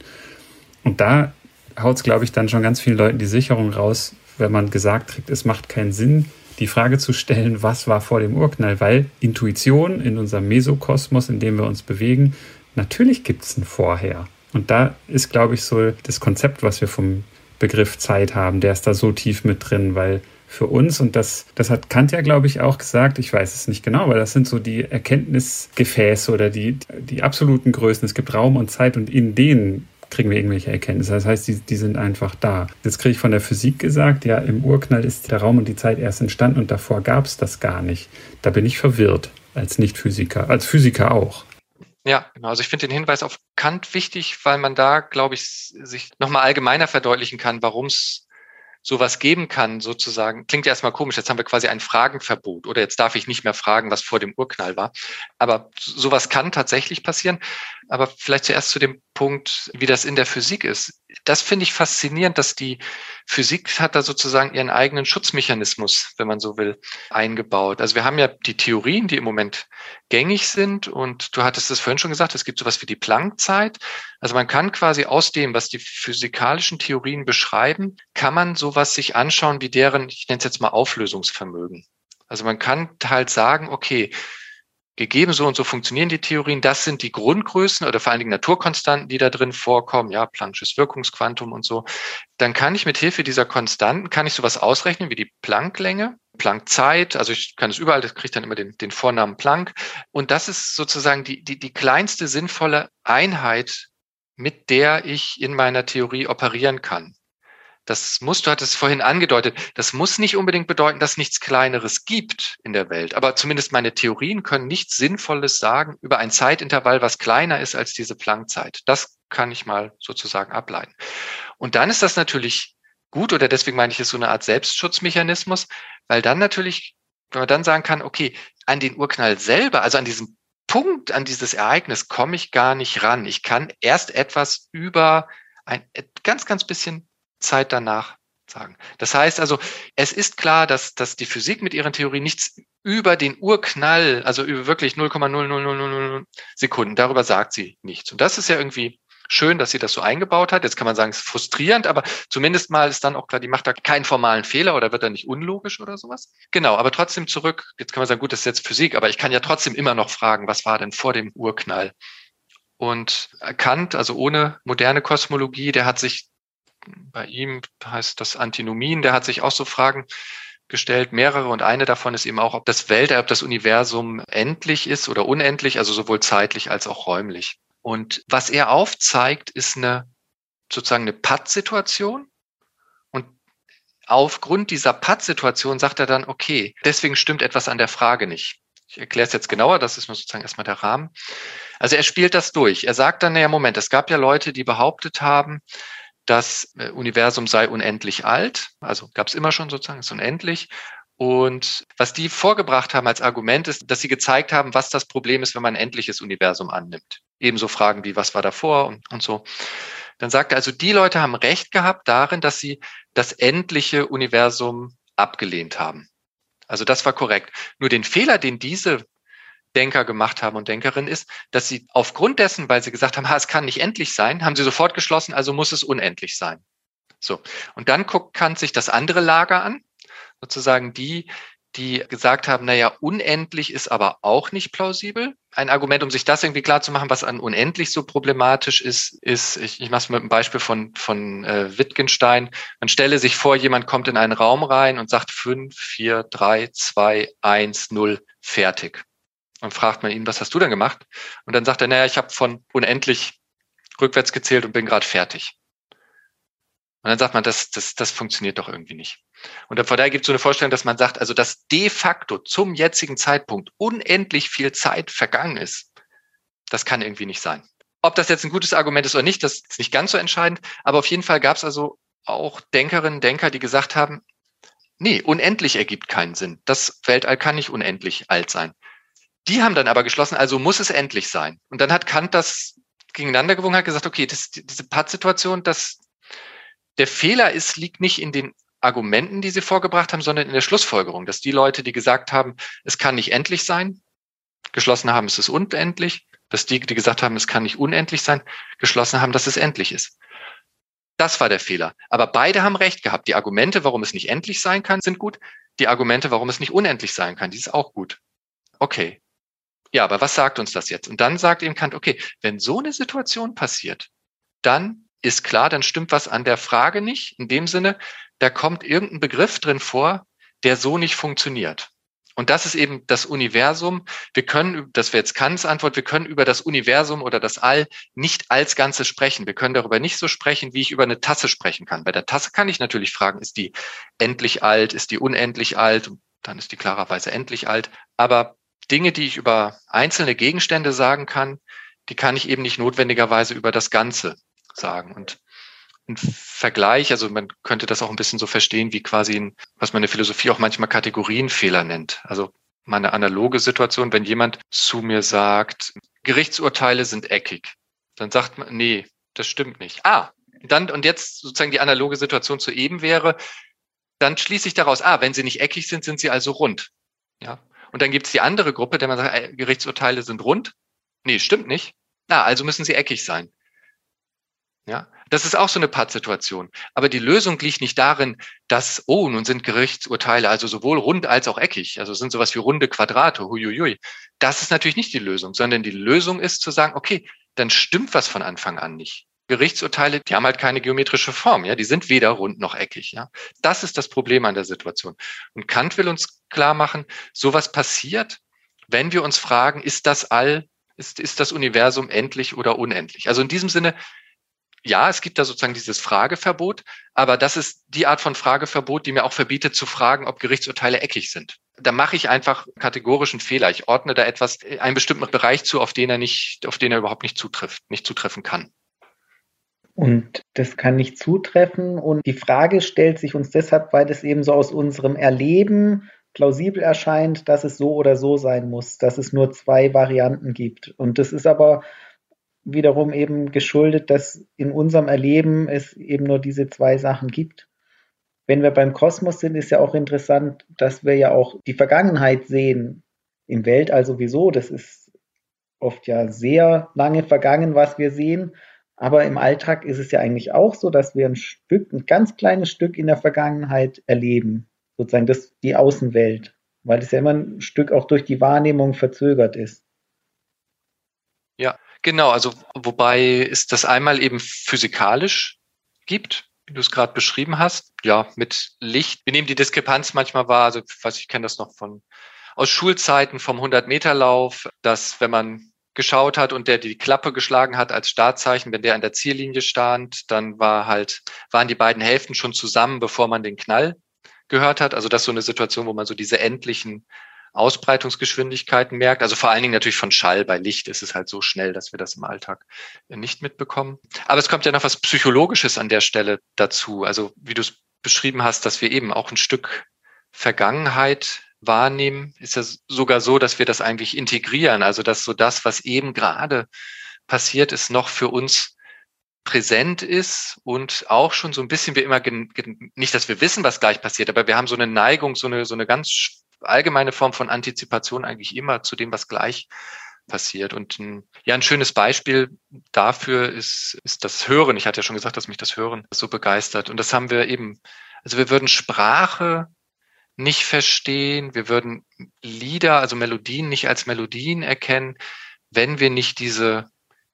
Und da haut es, glaube ich, dann schon ganz vielen Leuten die Sicherung raus, wenn man gesagt kriegt, es macht keinen Sinn, die Frage zu stellen, was war vor dem Urknall, weil Intuition in unserem Mesokosmos, in dem wir uns bewegen, natürlich gibt es ein Vorher. Und da ist, glaube ich, so das Konzept, was wir vom Begriff Zeit haben, der ist da so tief mit drin, weil für uns, und das, das hat Kant ja, glaube ich, auch gesagt, ich weiß es nicht genau, aber das sind so die Erkenntnisgefäße oder die, die absoluten Größen. Es gibt Raum und Zeit und in denen kriegen wir irgendwelche Erkenntnisse. Das heißt, die, die sind einfach da. Jetzt kriege ich von der Physik gesagt, ja, im Urknall ist der Raum und die Zeit erst entstanden und davor gab es das gar nicht. Da bin ich verwirrt als Nicht-Physiker, als Physiker auch. Ja, genau. Also ich finde den Hinweis auf Kant wichtig, weil man da, glaube ich, sich nochmal allgemeiner verdeutlichen kann, warum es sowas geben kann, sozusagen. Klingt erstmal komisch, jetzt haben wir quasi ein Fragenverbot oder jetzt darf ich nicht mehr fragen, was vor dem Urknall war. Aber sowas kann tatsächlich passieren. Aber vielleicht zuerst zu dem Punkt, wie das in der Physik ist. Das finde ich faszinierend, dass die Physik hat da sozusagen ihren eigenen Schutzmechanismus, wenn man so will, eingebaut. Also wir haben ja die Theorien, die im Moment gängig sind und du hattest es vorhin schon gesagt, es gibt sowas wie die Planckzeit. Also man kann quasi aus dem, was die physikalischen Theorien beschreiben, kann man sowas sich anschauen wie deren, ich nenne es jetzt mal Auflösungsvermögen. Also man kann halt sagen, okay, gegeben so und so funktionieren die Theorien, das sind die Grundgrößen oder vor allen Dingen Naturkonstanten, die da drin vorkommen, ja, Planck'sches Wirkungsquantum und so, dann kann ich mit Hilfe dieser Konstanten, kann ich sowas ausrechnen wie die Plancklänge, Planckzeit, also ich kann es überall, das kriegt dann immer den, den Vornamen Planck. Und das ist sozusagen die, die, die kleinste sinnvolle Einheit, mit der ich in meiner Theorie operieren kann. Das muss, du hattest es vorhin angedeutet, das muss nicht unbedingt bedeuten, dass nichts Kleineres gibt in der Welt. Aber zumindest meine Theorien können nichts Sinnvolles sagen über ein Zeitintervall, was kleiner ist als diese Planckzeit. Das kann ich mal sozusagen ableiten. Und dann ist das natürlich gut oder deswegen meine ich es so eine Art Selbstschutzmechanismus, weil dann natürlich, wenn man dann sagen kann, okay, an den Urknall selber, also an diesem Punkt, an dieses Ereignis komme ich gar nicht ran. Ich kann erst etwas über ein ganz, ganz bisschen Zeit danach sagen. Das heißt also, es ist klar, dass, dass die Physik mit ihren Theorien nichts über den Urknall, also über wirklich 0,00000 Sekunden, darüber sagt sie nichts. Und das ist ja irgendwie schön, dass sie das so eingebaut hat. Jetzt kann man sagen, es ist frustrierend, aber zumindest mal ist dann auch klar, die macht da keinen formalen Fehler oder wird da nicht unlogisch oder sowas. Genau, aber trotzdem zurück, jetzt kann man sagen, gut, das ist jetzt Physik, aber ich kann ja trotzdem immer noch fragen, was war denn vor dem Urknall? Und Kant, also ohne moderne Kosmologie, der hat sich bei ihm heißt das Antinomien, der hat sich auch so Fragen gestellt, mehrere, und eine davon ist eben auch, ob das Weltall, ob das Universum endlich ist oder unendlich, also sowohl zeitlich als auch räumlich. Und was er aufzeigt, ist eine sozusagen eine Patt-Situation. Und aufgrund dieser Patt-Situation sagt er dann, okay, deswegen stimmt etwas an der Frage nicht. Ich erkläre es jetzt genauer, das ist nur sozusagen erstmal der Rahmen. Also er spielt das durch. Er sagt dann, naja, Moment, es gab ja Leute, die behauptet haben, das äh, Universum sei unendlich alt, also gab es immer schon sozusagen, ist unendlich. Und was die vorgebracht haben als Argument ist, dass sie gezeigt haben, was das Problem ist, wenn man ein endliches Universum annimmt. Ebenso Fragen wie, was war davor und, und so. Dann sagt er also, die Leute haben recht gehabt darin, dass sie das endliche Universum abgelehnt haben. Also das war korrekt. Nur den Fehler, den diese Denker gemacht haben und Denkerinnen ist, dass sie aufgrund dessen, weil sie gesagt haben, ha, es kann nicht endlich sein, haben sie sofort geschlossen, also muss es unendlich sein. So. Und dann guckt Kant sich das andere Lager an, sozusagen die, die gesagt haben, naja, unendlich ist aber auch nicht plausibel. Ein Argument, um sich das irgendwie klar zu machen, was an unendlich so problematisch ist, ist, ich, ich mache es mit einem Beispiel von, von äh, Wittgenstein. Man stelle sich vor, jemand kommt in einen Raum rein und sagt fünf, vier, drei, zwei, eins, null, fertig. Dann fragt man ihn, was hast du denn gemacht? Und dann sagt er, naja, ich habe von unendlich rückwärts gezählt und bin gerade fertig. Und dann sagt man, das, das, das funktioniert doch irgendwie nicht. Und von daher gibt es so eine Vorstellung, dass man sagt, also dass de facto zum jetzigen Zeitpunkt unendlich viel Zeit vergangen ist, das kann irgendwie nicht sein. Ob das jetzt ein gutes Argument ist oder nicht, das ist nicht ganz so entscheidend. Aber auf jeden Fall gab es also auch Denkerinnen, Denker, die gesagt haben, nee, unendlich ergibt keinen Sinn. Das Weltall kann nicht unendlich alt sein. Die haben dann aber geschlossen, also muss es endlich sein. Und dann hat Kant das gegeneinander gewogen, hat gesagt, okay, das, diese Pattsituation, das, der Fehler ist, liegt nicht in den Argumenten, die sie vorgebracht haben, sondern in der Schlussfolgerung, dass die Leute, die gesagt haben, es kann nicht endlich sein, geschlossen haben, es ist unendlich, dass die, die gesagt haben, es kann nicht unendlich sein, geschlossen haben, dass es endlich ist. Das war der Fehler. Aber beide haben recht gehabt. Die Argumente, warum es nicht endlich sein kann, sind gut. Die Argumente, warum es nicht unendlich sein kann, die ist auch gut. Okay, ja, aber was sagt uns das jetzt? Und dann sagt eben Kant, okay, wenn so eine Situation passiert, dann ist klar, dann stimmt was an der Frage nicht. In dem Sinne, da kommt irgendein Begriff drin vor, der so nicht funktioniert. Und das ist eben das Universum. Wir können, das wäre jetzt Kants Antwort, wir können über das Universum oder das All nicht als Ganzes sprechen. Wir können darüber nicht so sprechen, wie ich über eine Tasse sprechen kann. Bei der Tasse kann ich natürlich fragen, ist die endlich alt, ist die unendlich alt? Dann ist die klarerweise endlich alt. Aber Dinge, die ich über einzelne Gegenstände sagen kann, die kann ich eben nicht notwendigerweise über das Ganze sagen. Und ein Vergleich, also man könnte das auch ein bisschen so verstehen, wie quasi, ein, was man in der Philosophie auch manchmal Kategorienfehler nennt. Also meine analoge Situation, wenn jemand zu mir sagt, Gerichtsurteile sind eckig, Dann sagt man, nee, das stimmt nicht. Ah, dann, und jetzt sozusagen die analoge Situation zu eben wäre, dann schließe ich daraus, ah, wenn sie nicht eckig sind, sind sie also rund. Ja. Und dann gibt es die andere Gruppe, der man sagt, äh, Gerichtsurteile sind rund. Nee, stimmt nicht. Na, also müssen sie eckig sein. Ja, das ist auch so eine Pattsituation. Aber die Lösung liegt nicht darin, dass, oh, nun sind Gerichtsurteile also sowohl rund als auch eckig. Also sind sowas wie runde Quadrate. Huiuiui. Das ist natürlich nicht die Lösung, sondern die Lösung ist zu sagen, okay, dann stimmt was von Anfang an nicht. Gerichtsurteile, die haben halt keine geometrische Form, ja, die sind weder rund noch eckig, ja. Das ist das Problem an der Situation. Und Kant will uns klar machen, sowas passiert, wenn wir uns fragen, ist das All, ist, ist das Universum endlich oder unendlich? Also in diesem Sinne, ja, es gibt da sozusagen dieses Frageverbot, aber das ist die Art von Frageverbot, die mir auch verbietet zu fragen, ob Gerichtsurteile eckig sind. Da mache ich einfach kategorischen Fehler. Ich ordne da etwas, einen bestimmten Bereich zu, auf den er nicht, auf den er überhaupt nicht zutrifft, nicht zutreffen kann. Und das kann nicht zutreffen. Und die Frage stellt sich uns deshalb, weil es eben so aus unserem Erleben plausibel erscheint, dass es so oder so sein muss, dass es nur zwei Varianten gibt. Und das ist aber wiederum eben geschuldet, dass in unserem Erleben es eben nur diese zwei Sachen gibt. Wenn wir beim Kosmos sind, ist ja auch interessant, dass wir ja auch die Vergangenheit sehen. Im Weltall sowieso, das ist oft ja sehr lange vergangen, was wir sehen. Aber im Alltag ist es ja eigentlich auch so, dass wir ein Stück, ein ganz kleines Stück in der Vergangenheit erleben. Sozusagen das, die Außenwelt. Weil es ja immer ein Stück auch durch die Wahrnehmung verzögert ist. Ja, genau. Also, wobei es das einmal eben physikalisch gibt, wie du es gerade beschrieben hast. Ja, mit Licht. Wir nehmen die Diskrepanz manchmal wahr. Also, was ich kenne das noch von aus Schulzeiten vom 100-Meter-Lauf, dass wenn man geschaut hat und der die Klappe geschlagen hat als Startzeichen, wenn der an der Ziellinie stand, dann war halt, waren die beiden Hälften schon zusammen, bevor man den Knall gehört hat. Also das ist so eine Situation, wo man so diese endlichen Ausbreitungsgeschwindigkeiten merkt. Also vor allen Dingen natürlich von Schall. Bei Licht ist es halt so schnell, dass wir das im Alltag nicht mitbekommen. Aber es kommt ja noch was Psychologisches an der Stelle dazu. Also wie du es beschrieben hast, dass wir eben auch ein Stück Vergangenheit wahrnehmen, ist es sogar so, dass wir das eigentlich integrieren. Also dass so das, was eben gerade passiert ist, noch für uns präsent ist und auch schon so ein bisschen wir immer, nicht, dass wir wissen, was gleich passiert, aber wir haben so eine Neigung, so eine, so eine ganz allgemeine Form von Antizipation eigentlich immer zu dem, was gleich passiert. Und ein, ja, ein schönes Beispiel dafür ist, ist das Hören. Ich hatte ja schon gesagt, dass mich das Hören so begeistert. Und das haben wir eben, also wir würden Sprache nicht verstehen. Wir würden Lieder, also Melodien nicht als Melodien erkennen, wenn wir nicht diese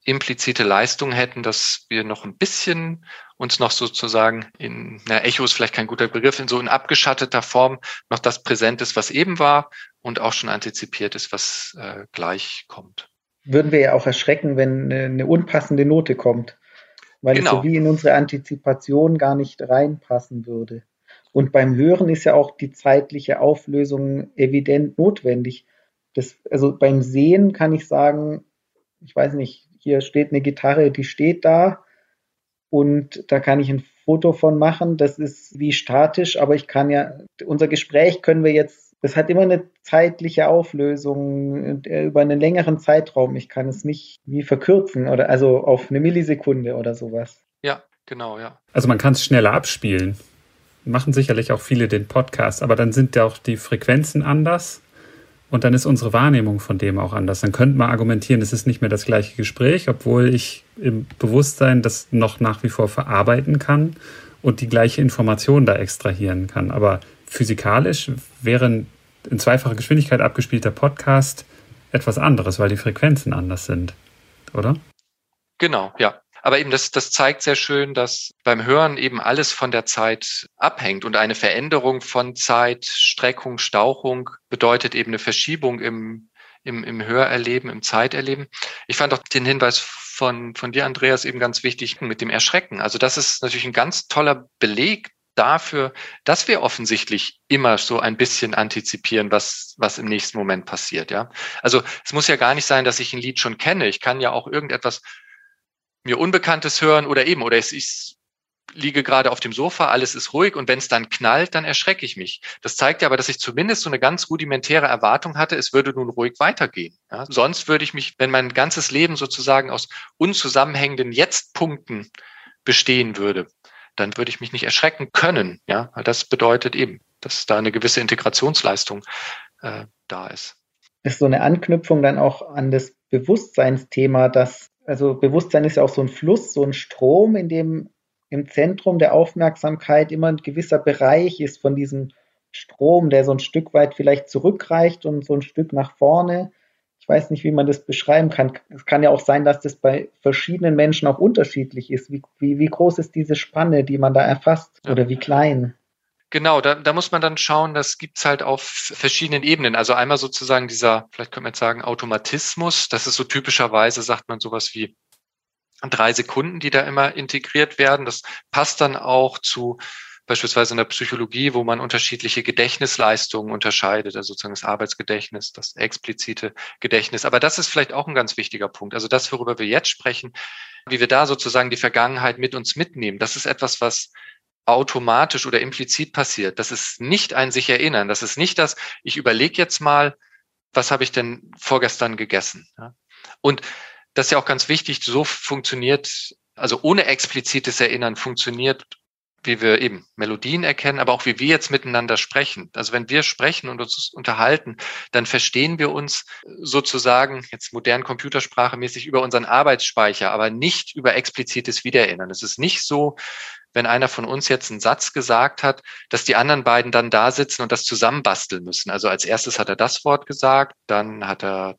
implizite Leistung hätten, dass wir noch ein bisschen uns noch sozusagen in, na, Echo ist vielleicht kein guter Begriff, in so in abgeschatteter Form noch das präsent ist, was eben war und auch schon antizipiert ist, was äh, gleich kommt. Würden wir ja auch erschrecken, wenn eine, unpassende Note kommt, weil genau. es so wie in unsere Antizipation gar nicht reinpassen würde. Und beim Hören ist ja auch die zeitliche Auflösung evident notwendig. Das, also beim Sehen kann ich sagen, ich weiß nicht, hier steht eine Gitarre, die steht da und da kann ich ein Foto von machen. Das ist wie statisch, aber ich kann ja, unser Gespräch können wir jetzt, das hat immer eine zeitliche Auflösung äh, über einen längeren Zeitraum. Ich kann es nicht wie verkürzen oder also auf eine Millisekunde oder sowas. Ja, genau, ja. Also man kann es schneller abspielen machen sicherlich auch viele den Podcast, aber dann sind ja auch die Frequenzen anders und dann ist unsere Wahrnehmung von dem auch anders. Dann könnte man argumentieren, es ist nicht mehr das gleiche Gespräch, obwohl ich im Bewusstsein das noch nach wie vor verarbeiten kann und die gleiche Information da extrahieren kann. Aber physikalisch wäre ein in zweifacher Geschwindigkeit abgespielter Podcast etwas anderes, weil die Frequenzen anders sind, oder? Genau, ja. Aber eben das, das zeigt sehr schön, dass beim Hören eben alles von der Zeit abhängt und eine Veränderung von Zeit, Streckung, Stauchung bedeutet eben eine Verschiebung im, im, im Hörerleben, im Zeiterleben. Ich fand auch den Hinweis von, von dir, Andreas, eben ganz wichtig mit dem Erschrecken. Also das ist natürlich ein ganz toller Beleg dafür, dass wir offensichtlich immer so ein bisschen antizipieren, was, was im nächsten Moment passiert, ja. Also es muss ja gar nicht sein, dass ich ein Lied schon kenne. Ich kann ja auch irgendetwas mir Unbekanntes hören oder eben, oder es ist liege gerade auf dem Sofa, alles ist ruhig und wenn es dann knallt, dann erschrecke ich mich. Das zeigt ja aber, dass ich zumindest so eine ganz rudimentäre Erwartung hatte, es würde nun ruhig weitergehen. Ja, sonst würde ich mich, wenn mein ganzes Leben sozusagen aus unzusammenhängenden Jetzt-Punkten bestehen würde, dann würde ich mich nicht erschrecken können. Ja, das bedeutet eben, dass da eine gewisse Integrationsleistung äh, da ist. Ist so eine Anknüpfung dann auch an das Bewusstseinsthema, dass also Bewusstsein ist ja auch so ein Fluss, so ein Strom, in dem im Zentrum der Aufmerksamkeit immer ein gewisser Bereich ist von diesem Strom, der so ein Stück weit vielleicht zurückreicht und so ein Stück nach vorne. Ich weiß nicht, wie man das beschreiben kann. Es kann ja auch sein, dass das bei verschiedenen Menschen auch unterschiedlich ist. Wie, wie, wie groß ist diese Spanne, die man da erfasst oder wie klein? Genau, da, da muss man dann schauen, das gibt's halt auf verschiedenen Ebenen. Also einmal sozusagen dieser, vielleicht könnte man jetzt sagen, Automatismus. Das ist so typischerweise, sagt man sowas wie drei Sekunden, die da immer integriert werden. Das passt dann auch zu beispielsweise in der Psychologie, wo man unterschiedliche Gedächtnisleistungen unterscheidet, also sozusagen das Arbeitsgedächtnis, das explizite Gedächtnis. Aber das ist vielleicht auch ein ganz wichtiger Punkt. Also das, worüber wir jetzt sprechen, wie wir da sozusagen die Vergangenheit mit uns mitnehmen, das ist etwas, was automatisch oder implizit passiert. Das ist nicht ein sich erinnern. Das ist nicht das, ich überlege jetzt mal, was habe ich denn vorgestern gegessen. Und das ist ja auch ganz wichtig, so funktioniert, also ohne explizites Erinnern funktioniert, wie wir eben Melodien erkennen, aber auch wie wir jetzt miteinander sprechen. Also wenn wir sprechen und uns unterhalten, dann verstehen wir uns sozusagen jetzt modern Computersprache mäßig über unseren Arbeitsspeicher, aber nicht über explizites Wiedererinnern. Es ist nicht so, wenn einer von uns jetzt einen Satz gesagt hat, dass die anderen beiden dann da sitzen und das zusammenbasteln müssen. Also als erstes hat er das Wort gesagt, dann hat er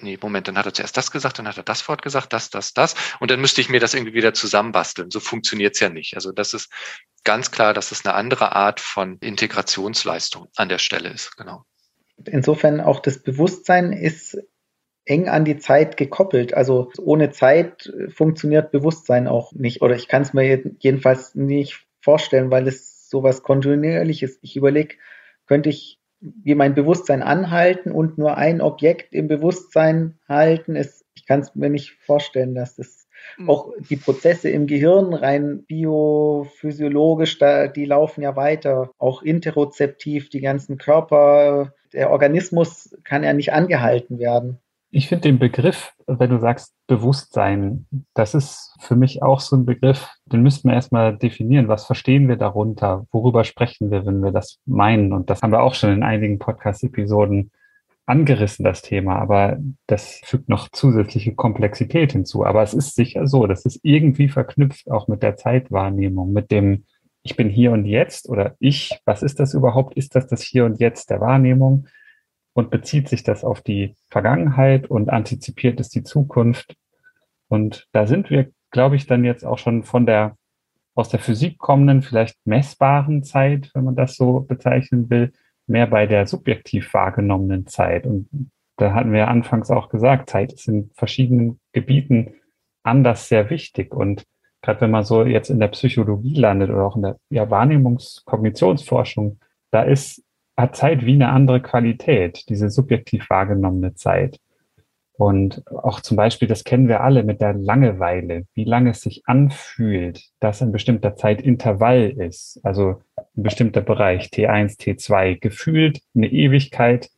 nee, Moment, dann hat er zuerst das gesagt, dann hat er das Wort gesagt, das, das, das. Und dann müsste ich mir das irgendwie wieder zusammenbasteln. So funktioniert's ja nicht. Also das ist ganz klar, dass es eine andere Art von Integrationsleistung an der Stelle ist. Genau. Insofern auch das Bewusstsein ist eng an die Zeit gekoppelt. Also ohne Zeit äh, funktioniert Bewusstsein auch nicht. Oder ich kann es mir jedenfalls nicht vorstellen, weil es sowas kontinuierliches. Ich überlege, könnte ich wie mein Bewusstsein anhalten und nur ein Objekt im Bewusstsein halten? Es, ich kann es mir nicht vorstellen, dass das hm. auch die Prozesse im Gehirn rein biophysiologisch, da, die laufen ja weiter, auch interozeptiv, die ganzen Körper, der Organismus kann ja nicht angehalten werden. Ich finde den Begriff, wenn du sagst Bewusstsein, das ist für mich auch so ein Begriff, den müssten wir erstmal definieren. Was verstehen wir darunter? Worüber sprechen wir, wenn wir das meinen? Und das haben wir auch schon in einigen Podcast-Episoden angerissen, das Thema. Aber das fügt noch zusätzliche Komplexität hinzu. Aber es ist sicher so, das ist irgendwie verknüpft auch mit der Zeitwahrnehmung, mit dem ich bin hier und jetzt oder ich, was ist das überhaupt? Ist das das hier und jetzt der Wahrnehmung? Und bezieht sich das auf die Vergangenheit und antizipiert es die Zukunft. Und da sind wir, glaube ich, dann jetzt auch schon von der aus der Physik kommenden, vielleicht messbaren Zeit, wenn man das so bezeichnen will, mehr bei der subjektiv wahrgenommenen Zeit. Und da hatten wir anfangs auch gesagt, Zeit ist in verschiedenen Gebieten anders sehr wichtig. Und gerade wenn man so jetzt in der Psychologie landet oder auch in der ja, Wahrnehmungs-Kognitionsforschung, da ist hat Zeit wie eine andere Qualität, diese subjektiv wahrgenommene Zeit. Und auch zum Beispiel, das kennen wir alle mit der Langeweile, wie lange es sich anfühlt, dass ein bestimmter Zeitintervall ist, also ein bestimmter Bereich, T1, T2, gefühlt eine Ewigkeit,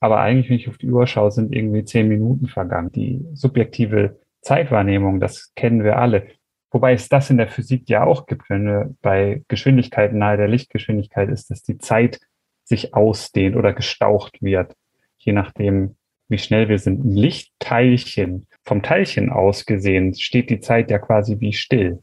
aber eigentlich, wenn ich auf die Uhr schaue, sind irgendwie zehn Minuten vergangen. Die subjektive Zeitwahrnehmung, das kennen wir alle. Wobei es das in der Physik ja auch gibt, wenn wir bei Geschwindigkeiten nahe der Lichtgeschwindigkeit ist, dass die Zeit sich ausdehnt oder gestaucht wird, je nachdem, wie schnell wir sind. Ein Lichtteilchen, vom Teilchen aus gesehen, steht die Zeit ja quasi wie still.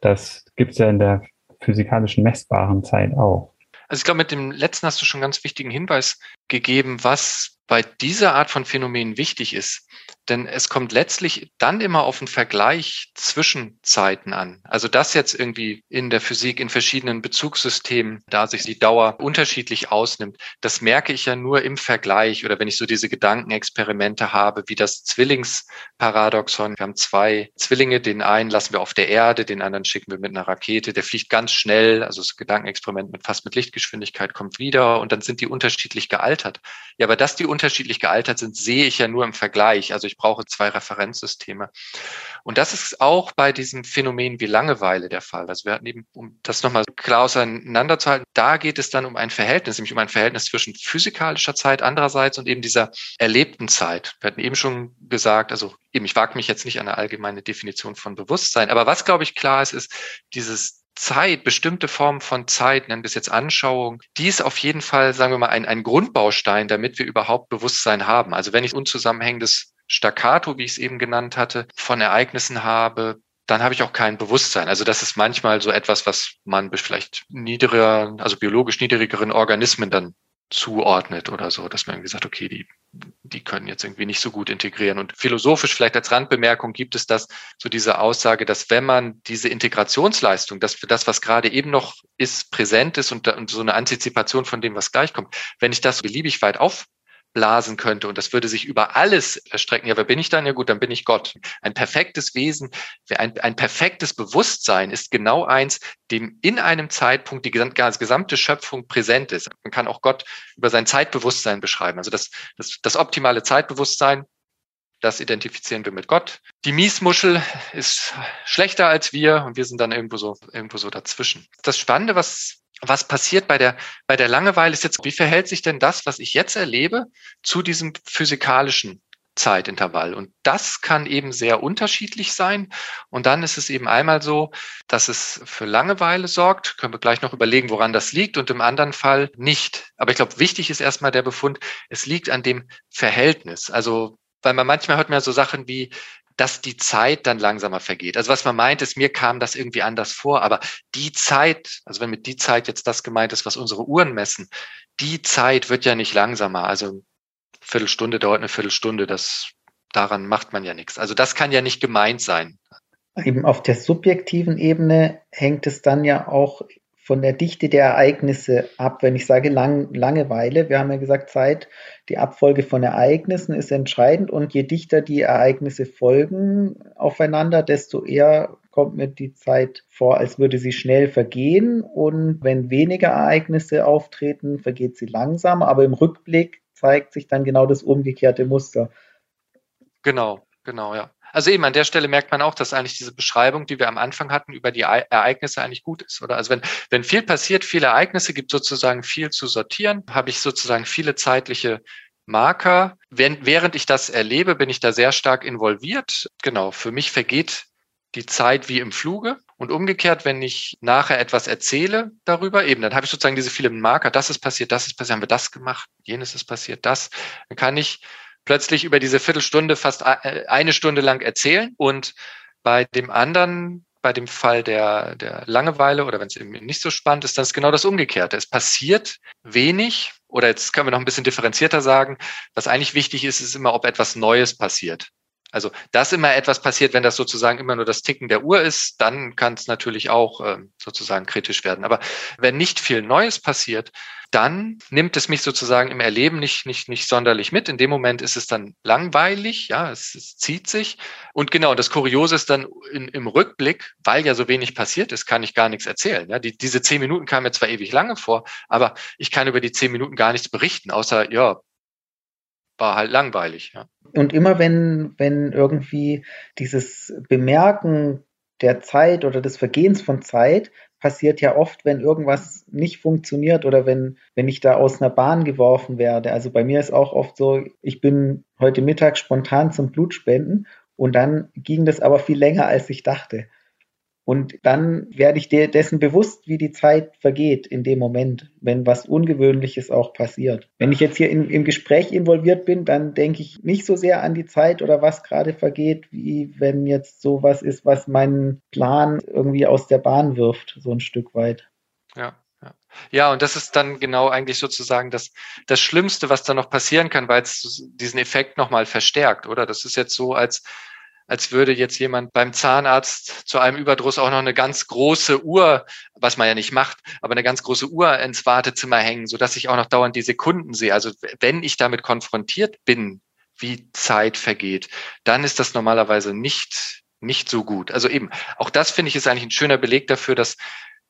Das gibt's ja in der physikalischen messbaren Zeit auch. Also ich glaube, mit dem letzten hast du schon einen ganz wichtigen Hinweis gegeben, was bei dieser Art von Phänomenen wichtig ist. Denn es kommt letztlich dann immer auf einen Vergleich zwischen Zeiten an. Also das jetzt irgendwie in der Physik in verschiedenen Bezugssystemen, da sich die Dauer unterschiedlich ausnimmt, das merke ich ja nur im Vergleich oder wenn ich so diese Gedankenexperimente habe, wie das Zwillingsparadoxon. Wir haben zwei Zwillinge, den einen lassen wir auf der Erde, den anderen schicken wir mit einer Rakete, der fliegt ganz schnell, also das Gedankenexperiment mit fast mit Lichtgeschwindigkeit kommt wieder und dann sind die unterschiedlich gealtert. Ja, aber dass die unterschiedlich gealtert sind, sehe ich ja nur im Vergleich. Also ich brauche zwei Referenzsysteme. Und das ist auch bei diesem Phänomen wie Langeweile der Fall. Also wir hatten eben, um das nochmal klar auseinanderzuhalten, da geht es dann um ein Verhältnis, nämlich um ein Verhältnis zwischen physikalischer Zeit andererseits und eben dieser erlebten Zeit. Wir hatten eben schon gesagt, also eben, ich wage mich jetzt nicht an eine allgemeine Definition von Bewusstsein, aber was, glaube ich, klar ist, ist dieses Zeit, bestimmte Formen von Zeit, nennen wir es jetzt Anschauung, die ist auf jeden Fall, sagen wir mal, ein, ein Grundbaustein, damit wir überhaupt Bewusstsein haben. Also wenn ich unzusammenhängendes Staccato, wie ich es eben genannt hatte, von Ereignissen habe, dann habe ich auch kein Bewusstsein. Also das ist manchmal so etwas, was man vielleicht niedriger, also biologisch niedrigeren Organismen dann zuordnet oder so, dass man irgendwie sagt, okay, die, die können jetzt irgendwie nicht so gut integrieren. Und philosophisch vielleicht als Randbemerkung gibt es das, so diese Aussage, dass wenn man diese Integrationsleistung, dass für das, was gerade eben noch ist, präsent ist und, und so eine Antizipation von dem, was gleich kommt, wenn ich das beliebig weit auf blasen könnte und das würde sich über alles erstrecken. Ja, wer bin ich dann? Ja gut, dann bin ich Gott. Ein perfektes Wesen, ein, ein perfektes Bewusstsein ist genau eins, dem in einem Zeitpunkt die gesamte Schöpfung präsent ist. Man kann auch Gott über sein Zeitbewusstsein beschreiben. Also das, das, das optimale Zeitbewusstsein, das identifizieren wir mit Gott. Die Miesmuschel ist schlechter als wir und wir sind dann irgendwo so, irgendwo so dazwischen. Das Spannende, was was passiert bei der, bei der Langeweile ist jetzt, wie verhält sich denn das, was ich jetzt erlebe, zu diesem physikalischen Zeitintervall. Und das kann eben sehr unterschiedlich sein. Und dann ist es eben einmal so, dass es für Langeweile sorgt. Können wir gleich noch überlegen, woran das liegt. Und im anderen Fall nicht. Aber ich glaube, wichtig ist erstmal der Befund, es liegt an dem Verhältnis. Also, weil man manchmal hört man ja so Sachen wie, dass die Zeit dann langsamer vergeht. Also was man meint, ist, mir kam das irgendwie anders vor, aber die Zeit, also wenn mit die Zeit jetzt das gemeint ist, was unsere Uhren messen, die Zeit wird ja nicht langsamer. Also Viertelstunde dauert eine Viertelstunde, das, daran macht man ja nichts. Also das kann ja nicht gemeint sein. Eben auf der subjektiven Ebene hängt es dann ja auch von der Dichte der Ereignisse ab. Wenn ich sage Lang Langeweile, wir haben ja gesagt, Zeit, die Abfolge von Ereignissen ist entscheidend und je dichter die Ereignisse folgen aufeinander, desto eher kommt mir die Zeit vor, als würde sie schnell vergehen und wenn weniger Ereignisse auftreten, vergeht sie langsamer, aber im Rückblick zeigt sich dann genau das umgekehrte Muster. Genau, genau, ja. Also eben an der Stelle merkt man auch, dass eigentlich diese Beschreibung, die wir am Anfang hatten, über die Ereignisse eigentlich gut ist, oder? Also wenn, wenn viel passiert, viele Ereignisse gibt sozusagen viel zu sortieren, habe ich sozusagen viele zeitliche Marker. Wenn, während ich das erlebe, bin ich da sehr stark involviert. Genau. Für mich vergeht die Zeit wie im Fluge. Und umgekehrt, wenn ich nachher etwas erzähle darüber, eben, dann habe ich sozusagen diese vielen Marker, das ist passiert, das ist passiert, haben wir das gemacht, jenes ist passiert, das. Dann kann ich plötzlich über diese Viertelstunde fast äh, eine Stunde lang erzählen und bei dem anderen, bei dem Fall der, der Langeweile oder wenn es eben nicht so spannend ist, dann ist genau das Umgekehrte. Es passiert wenig oder jetzt können wir noch ein bisschen differenzierter sagen, was eigentlich wichtig ist, ist immer, ob etwas Neues passiert. Also, dass immer etwas passiert, wenn das sozusagen immer nur das Ticken der Uhr ist, dann kann es natürlich auch äh, sozusagen kritisch werden. Aber wenn nicht viel Neues passiert, dann nimmt es mich sozusagen im Erleben nicht, nicht, nicht sonderlich mit. In dem Moment ist es dann langweilig, ja, es, es zieht sich. Und genau, das Kuriose ist dann in, im Rückblick, weil ja so wenig passiert ist, kann ich gar nichts erzählen. Ja, die, diese zehn Minuten kamen mir zwar ewig lange vor, aber ich kann über die zehn Minuten gar nichts berichten, außer, ja, war halt langweilig. Ja. Und immer wenn, wenn irgendwie dieses Bemerken der Zeit oder des Vergehens von Zeit passiert ja oft, wenn irgendwas nicht funktioniert oder wenn, wenn ich da aus einer Bahn geworfen werde. Also bei mir ist auch oft so, ich bin heute Mittag spontan zum Blutspenden und dann ging das aber viel länger, als ich dachte. Und dann werde ich dessen bewusst, wie die Zeit vergeht in dem Moment, wenn was Ungewöhnliches auch passiert. Wenn ich jetzt hier in, im Gespräch involviert bin, dann denke ich nicht so sehr an die Zeit oder was gerade vergeht, wie wenn jetzt sowas ist, was meinen Plan irgendwie aus der Bahn wirft, so ein Stück weit. Ja. Ja. und das ist dann genau eigentlich sozusagen das, das Schlimmste, was da noch passieren kann, weil es diesen Effekt nochmal verstärkt, oder? Das ist jetzt so, als als würde jetzt jemand beim Zahnarzt zu einem Überdruss auch noch eine ganz große Uhr, was man ja nicht macht, aber eine ganz große Uhr ins Wartezimmer hängen, so dass ich auch noch dauernd die Sekunden sehe. Also wenn ich damit konfrontiert bin, wie Zeit vergeht, dann ist das normalerweise nicht nicht so gut. Also eben, auch das finde ich ist eigentlich ein schöner Beleg dafür, dass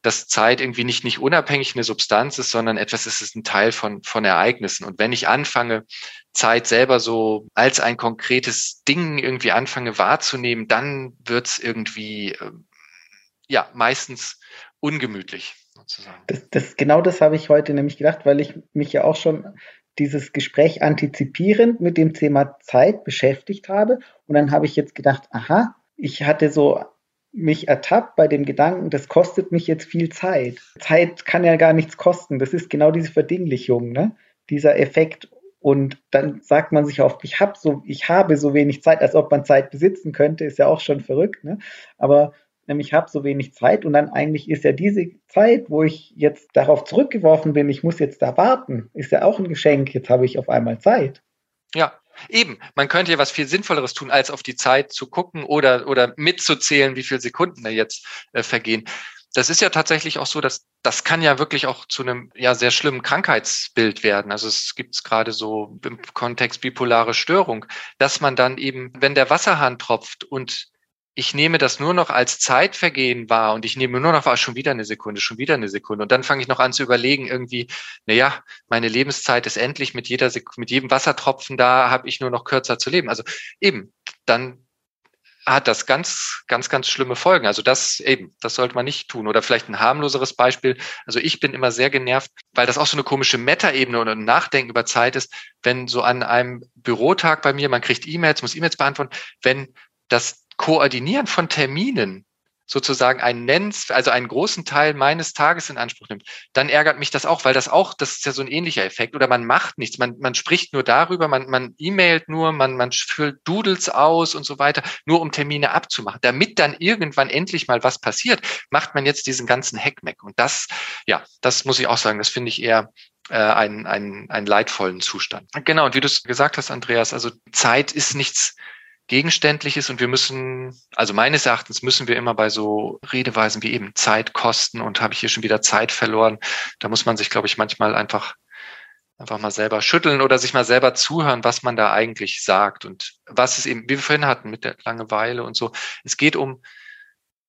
dass Zeit irgendwie nicht, nicht unabhängig eine Substanz ist, sondern etwas ist, ist ein Teil von, von Ereignissen. Und wenn ich anfange, Zeit selber so als ein konkretes Ding irgendwie anfange wahrzunehmen, dann wird's irgendwie, äh, ja, meistens ungemütlich. Sozusagen. Das, das, genau das habe ich heute nämlich gedacht, weil ich mich ja auch schon dieses Gespräch antizipierend mit dem Thema Zeit beschäftigt habe. Und dann habe ich jetzt gedacht, aha, ich hatte so mich ertappt bei dem Gedanken, das kostet mich jetzt viel Zeit. Zeit kann ja gar nichts kosten. Das ist genau diese Verdinglichung, ne? dieser Effekt. Und dann sagt man sich oft, ich, hab so, ich habe so wenig Zeit, als ob man Zeit besitzen könnte, ist ja auch schon verrückt. Ne? Aber nämlich habe so wenig Zeit und dann eigentlich ist ja diese Zeit, wo ich jetzt darauf zurückgeworfen bin, ich muss jetzt da warten, ist ja auch ein Geschenk. Jetzt habe ich auf einmal Zeit. Ja, eben. Man könnte ja was viel Sinnvolleres tun, als auf die Zeit zu gucken oder, oder mitzuzählen, wie viele Sekunden da jetzt äh, vergehen. Das ist ja tatsächlich auch so, dass das kann ja wirklich auch zu einem ja sehr schlimmen Krankheitsbild werden. Also es gibt es gerade so im Kontext bipolare Störung, dass man dann eben, wenn der Wasserhahn tropft und ich nehme das nur noch als Zeitvergehen wahr und ich nehme nur noch, war schon wieder eine Sekunde, schon wieder eine Sekunde. Und dann fange ich noch an zu überlegen, irgendwie, na ja, meine Lebenszeit ist endlich mit jeder Sek mit jedem Wassertropfen da, habe ich nur noch kürzer zu leben. Also eben, dann hat das ganz, ganz, ganz schlimme Folgen. Also das eben, das sollte man nicht tun. Oder vielleicht ein harmloseres Beispiel. Also ich bin immer sehr genervt, weil das auch so eine komische Metaebene oder ein Nachdenken über Zeit ist, wenn so an einem Bürotag bei mir, man kriegt E-Mails, muss E-Mails beantworten, wenn das Koordinieren von Terminen sozusagen einen Nennens, also einen großen Teil meines Tages in Anspruch nimmt, dann ärgert mich das auch, weil das auch, das ist ja so ein ähnlicher Effekt. Oder man macht nichts, man, man spricht nur darüber, man, man e-mailt nur, man, man füllt Doodles aus und so weiter, nur um Termine abzumachen. Damit dann irgendwann endlich mal was passiert, macht man jetzt diesen ganzen Hackmack. Und das, ja, das muss ich auch sagen, das finde ich eher äh, einen, einen, einen leidvollen Zustand. Genau, und wie du es gesagt hast, Andreas, also Zeit ist nichts gegenständlich ist und wir müssen, also meines Erachtens müssen wir immer bei so Redeweisen wie eben Zeit kosten und habe ich hier schon wieder Zeit verloren. Da muss man sich, glaube ich, manchmal einfach einfach mal selber schütteln oder sich mal selber zuhören, was man da eigentlich sagt und was es eben, wie wir vorhin hatten mit der Langeweile und so. Es geht um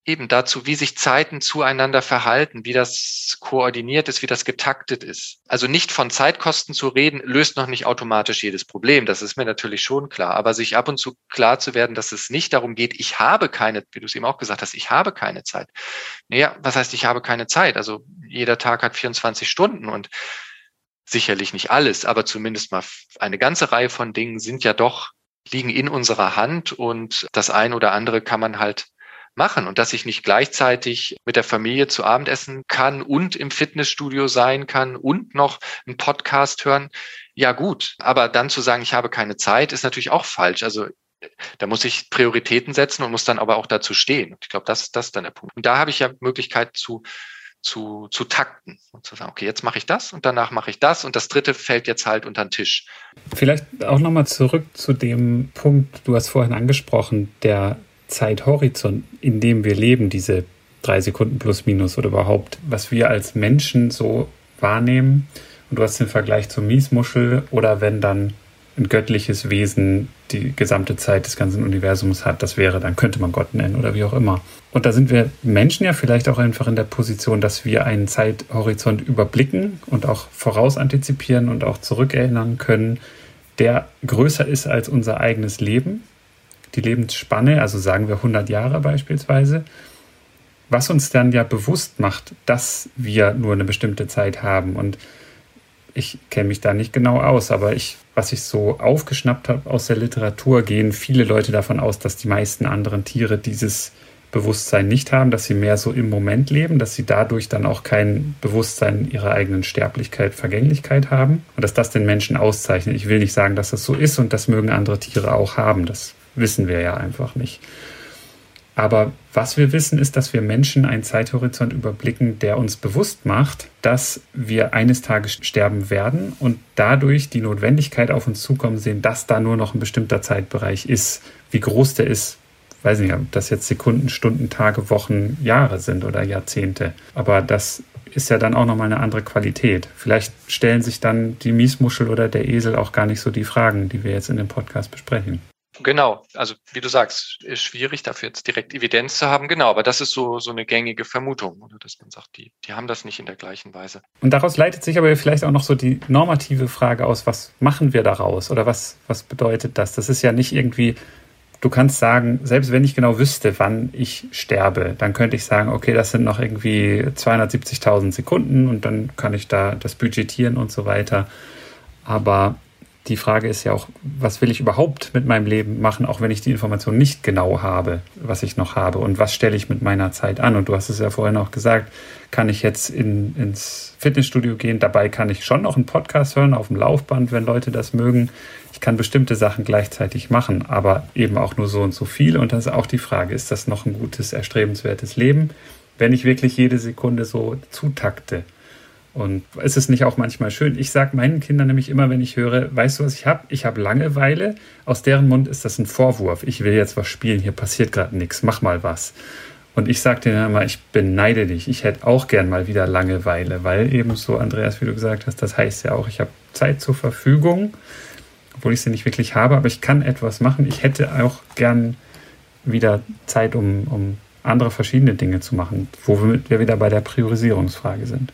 eben dazu, wie sich Zeiten zueinander verhalten, wie das koordiniert ist, wie das getaktet ist. Also nicht von Zeitkosten zu reden, löst noch nicht automatisch jedes Problem. Das ist mir natürlich schon klar. Aber sich ab und zu klar zu werden, dass es nicht darum geht, ich habe keine, wie du es eben auch gesagt hast, ich habe keine Zeit. Naja, was heißt, ich habe keine Zeit? Also jeder Tag hat 24 Stunden und sicherlich nicht alles, aber zumindest mal eine ganze Reihe von Dingen sind ja doch liegen in unserer Hand und das ein oder andere kann man halt machen und dass ich nicht gleichzeitig mit der Familie zu Abend essen kann und im Fitnessstudio sein kann und noch einen Podcast hören. Ja gut, aber dann zu sagen, ich habe keine Zeit, ist natürlich auch falsch. Also da muss ich Prioritäten setzen und muss dann aber auch dazu stehen. ich glaube, das, das ist dann der Punkt. Und da habe ich ja Möglichkeit zu, zu, zu takten und zu sagen, okay, jetzt mache ich das und danach mache ich das und das dritte fällt jetzt halt unter den Tisch. Vielleicht auch nochmal zurück zu dem Punkt, du hast vorhin angesprochen, der Zeithorizont, in dem wir leben, diese drei Sekunden plus minus oder überhaupt, was wir als Menschen so wahrnehmen. Und du hast den Vergleich zur Miesmuschel oder wenn dann ein göttliches Wesen die gesamte Zeit des ganzen Universums hat, das wäre, dann könnte man Gott nennen oder wie auch immer. Und da sind wir Menschen ja vielleicht auch einfach in der Position, dass wir einen Zeithorizont überblicken und auch vorausantizipieren und auch zurückerinnern können, der größer ist als unser eigenes Leben die Lebensspanne, also sagen wir 100 Jahre beispielsweise, was uns dann ja bewusst macht, dass wir nur eine bestimmte Zeit haben. Und ich kenne mich da nicht genau aus, aber ich, was ich so aufgeschnappt habe aus der Literatur, gehen viele Leute davon aus, dass die meisten anderen Tiere dieses Bewusstsein nicht haben, dass sie mehr so im Moment leben, dass sie dadurch dann auch kein Bewusstsein ihrer eigenen Sterblichkeit, Vergänglichkeit haben und dass das den Menschen auszeichnet. Ich will nicht sagen, dass das so ist und das mögen andere Tiere auch haben. Das wissen wir ja einfach nicht. Aber was wir wissen, ist, dass wir Menschen einen Zeithorizont überblicken, der uns bewusst macht, dass wir eines Tages sterben werden und dadurch die Notwendigkeit auf uns zukommen sehen, dass da nur noch ein bestimmter Zeitbereich ist. Wie groß der ist, weiß nicht, ob das jetzt Sekunden, Stunden, Tage, Wochen, Jahre sind oder Jahrzehnte. Aber das ist ja dann auch nochmal eine andere Qualität. Vielleicht stellen sich dann die Miesmuschel oder der Esel auch gar nicht so die Fragen, die wir jetzt in dem Podcast besprechen. Genau, also wie du sagst, ist schwierig, dafür jetzt direkt Evidenz zu haben. Genau, aber das ist so, so eine gängige Vermutung, oder dass man sagt, die, die haben das nicht in der gleichen Weise. Und daraus leitet sich aber vielleicht auch noch so die normative Frage aus, was machen wir daraus oder was, was bedeutet das? Das ist ja nicht irgendwie, du kannst sagen, selbst wenn ich genau wüsste, wann ich sterbe, dann könnte ich sagen, okay, das sind noch irgendwie 270.000 Sekunden und dann kann ich da das budgetieren und so weiter. Aber die Frage ist ja auch, was will ich überhaupt mit meinem Leben machen, auch wenn ich die Information nicht genau habe, was ich noch habe und was stelle ich mit meiner Zeit an. Und du hast es ja vorhin auch gesagt, kann ich jetzt in, ins Fitnessstudio gehen, dabei kann ich schon noch einen Podcast hören auf dem Laufband, wenn Leute das mögen. Ich kann bestimmte Sachen gleichzeitig machen, aber eben auch nur so und so viel. Und das ist auch die Frage, ist das noch ein gutes, erstrebenswertes Leben, wenn ich wirklich jede Sekunde so zutakte? Und ist es nicht auch manchmal schön? Ich sage meinen Kindern nämlich immer, wenn ich höre, weißt du, was ich habe? Ich habe Langeweile. Aus deren Mund ist das ein Vorwurf. Ich will jetzt was spielen, hier passiert gerade nichts, mach mal was. Und ich sage denen immer, ich beneide dich. Ich hätte auch gern mal wieder Langeweile, weil eben so, Andreas, wie du gesagt hast, das heißt ja auch, ich habe Zeit zur Verfügung, obwohl ich sie nicht wirklich habe, aber ich kann etwas machen. Ich hätte auch gern wieder Zeit, um, um andere verschiedene Dinge zu machen, wo wir wieder bei der Priorisierungsfrage sind.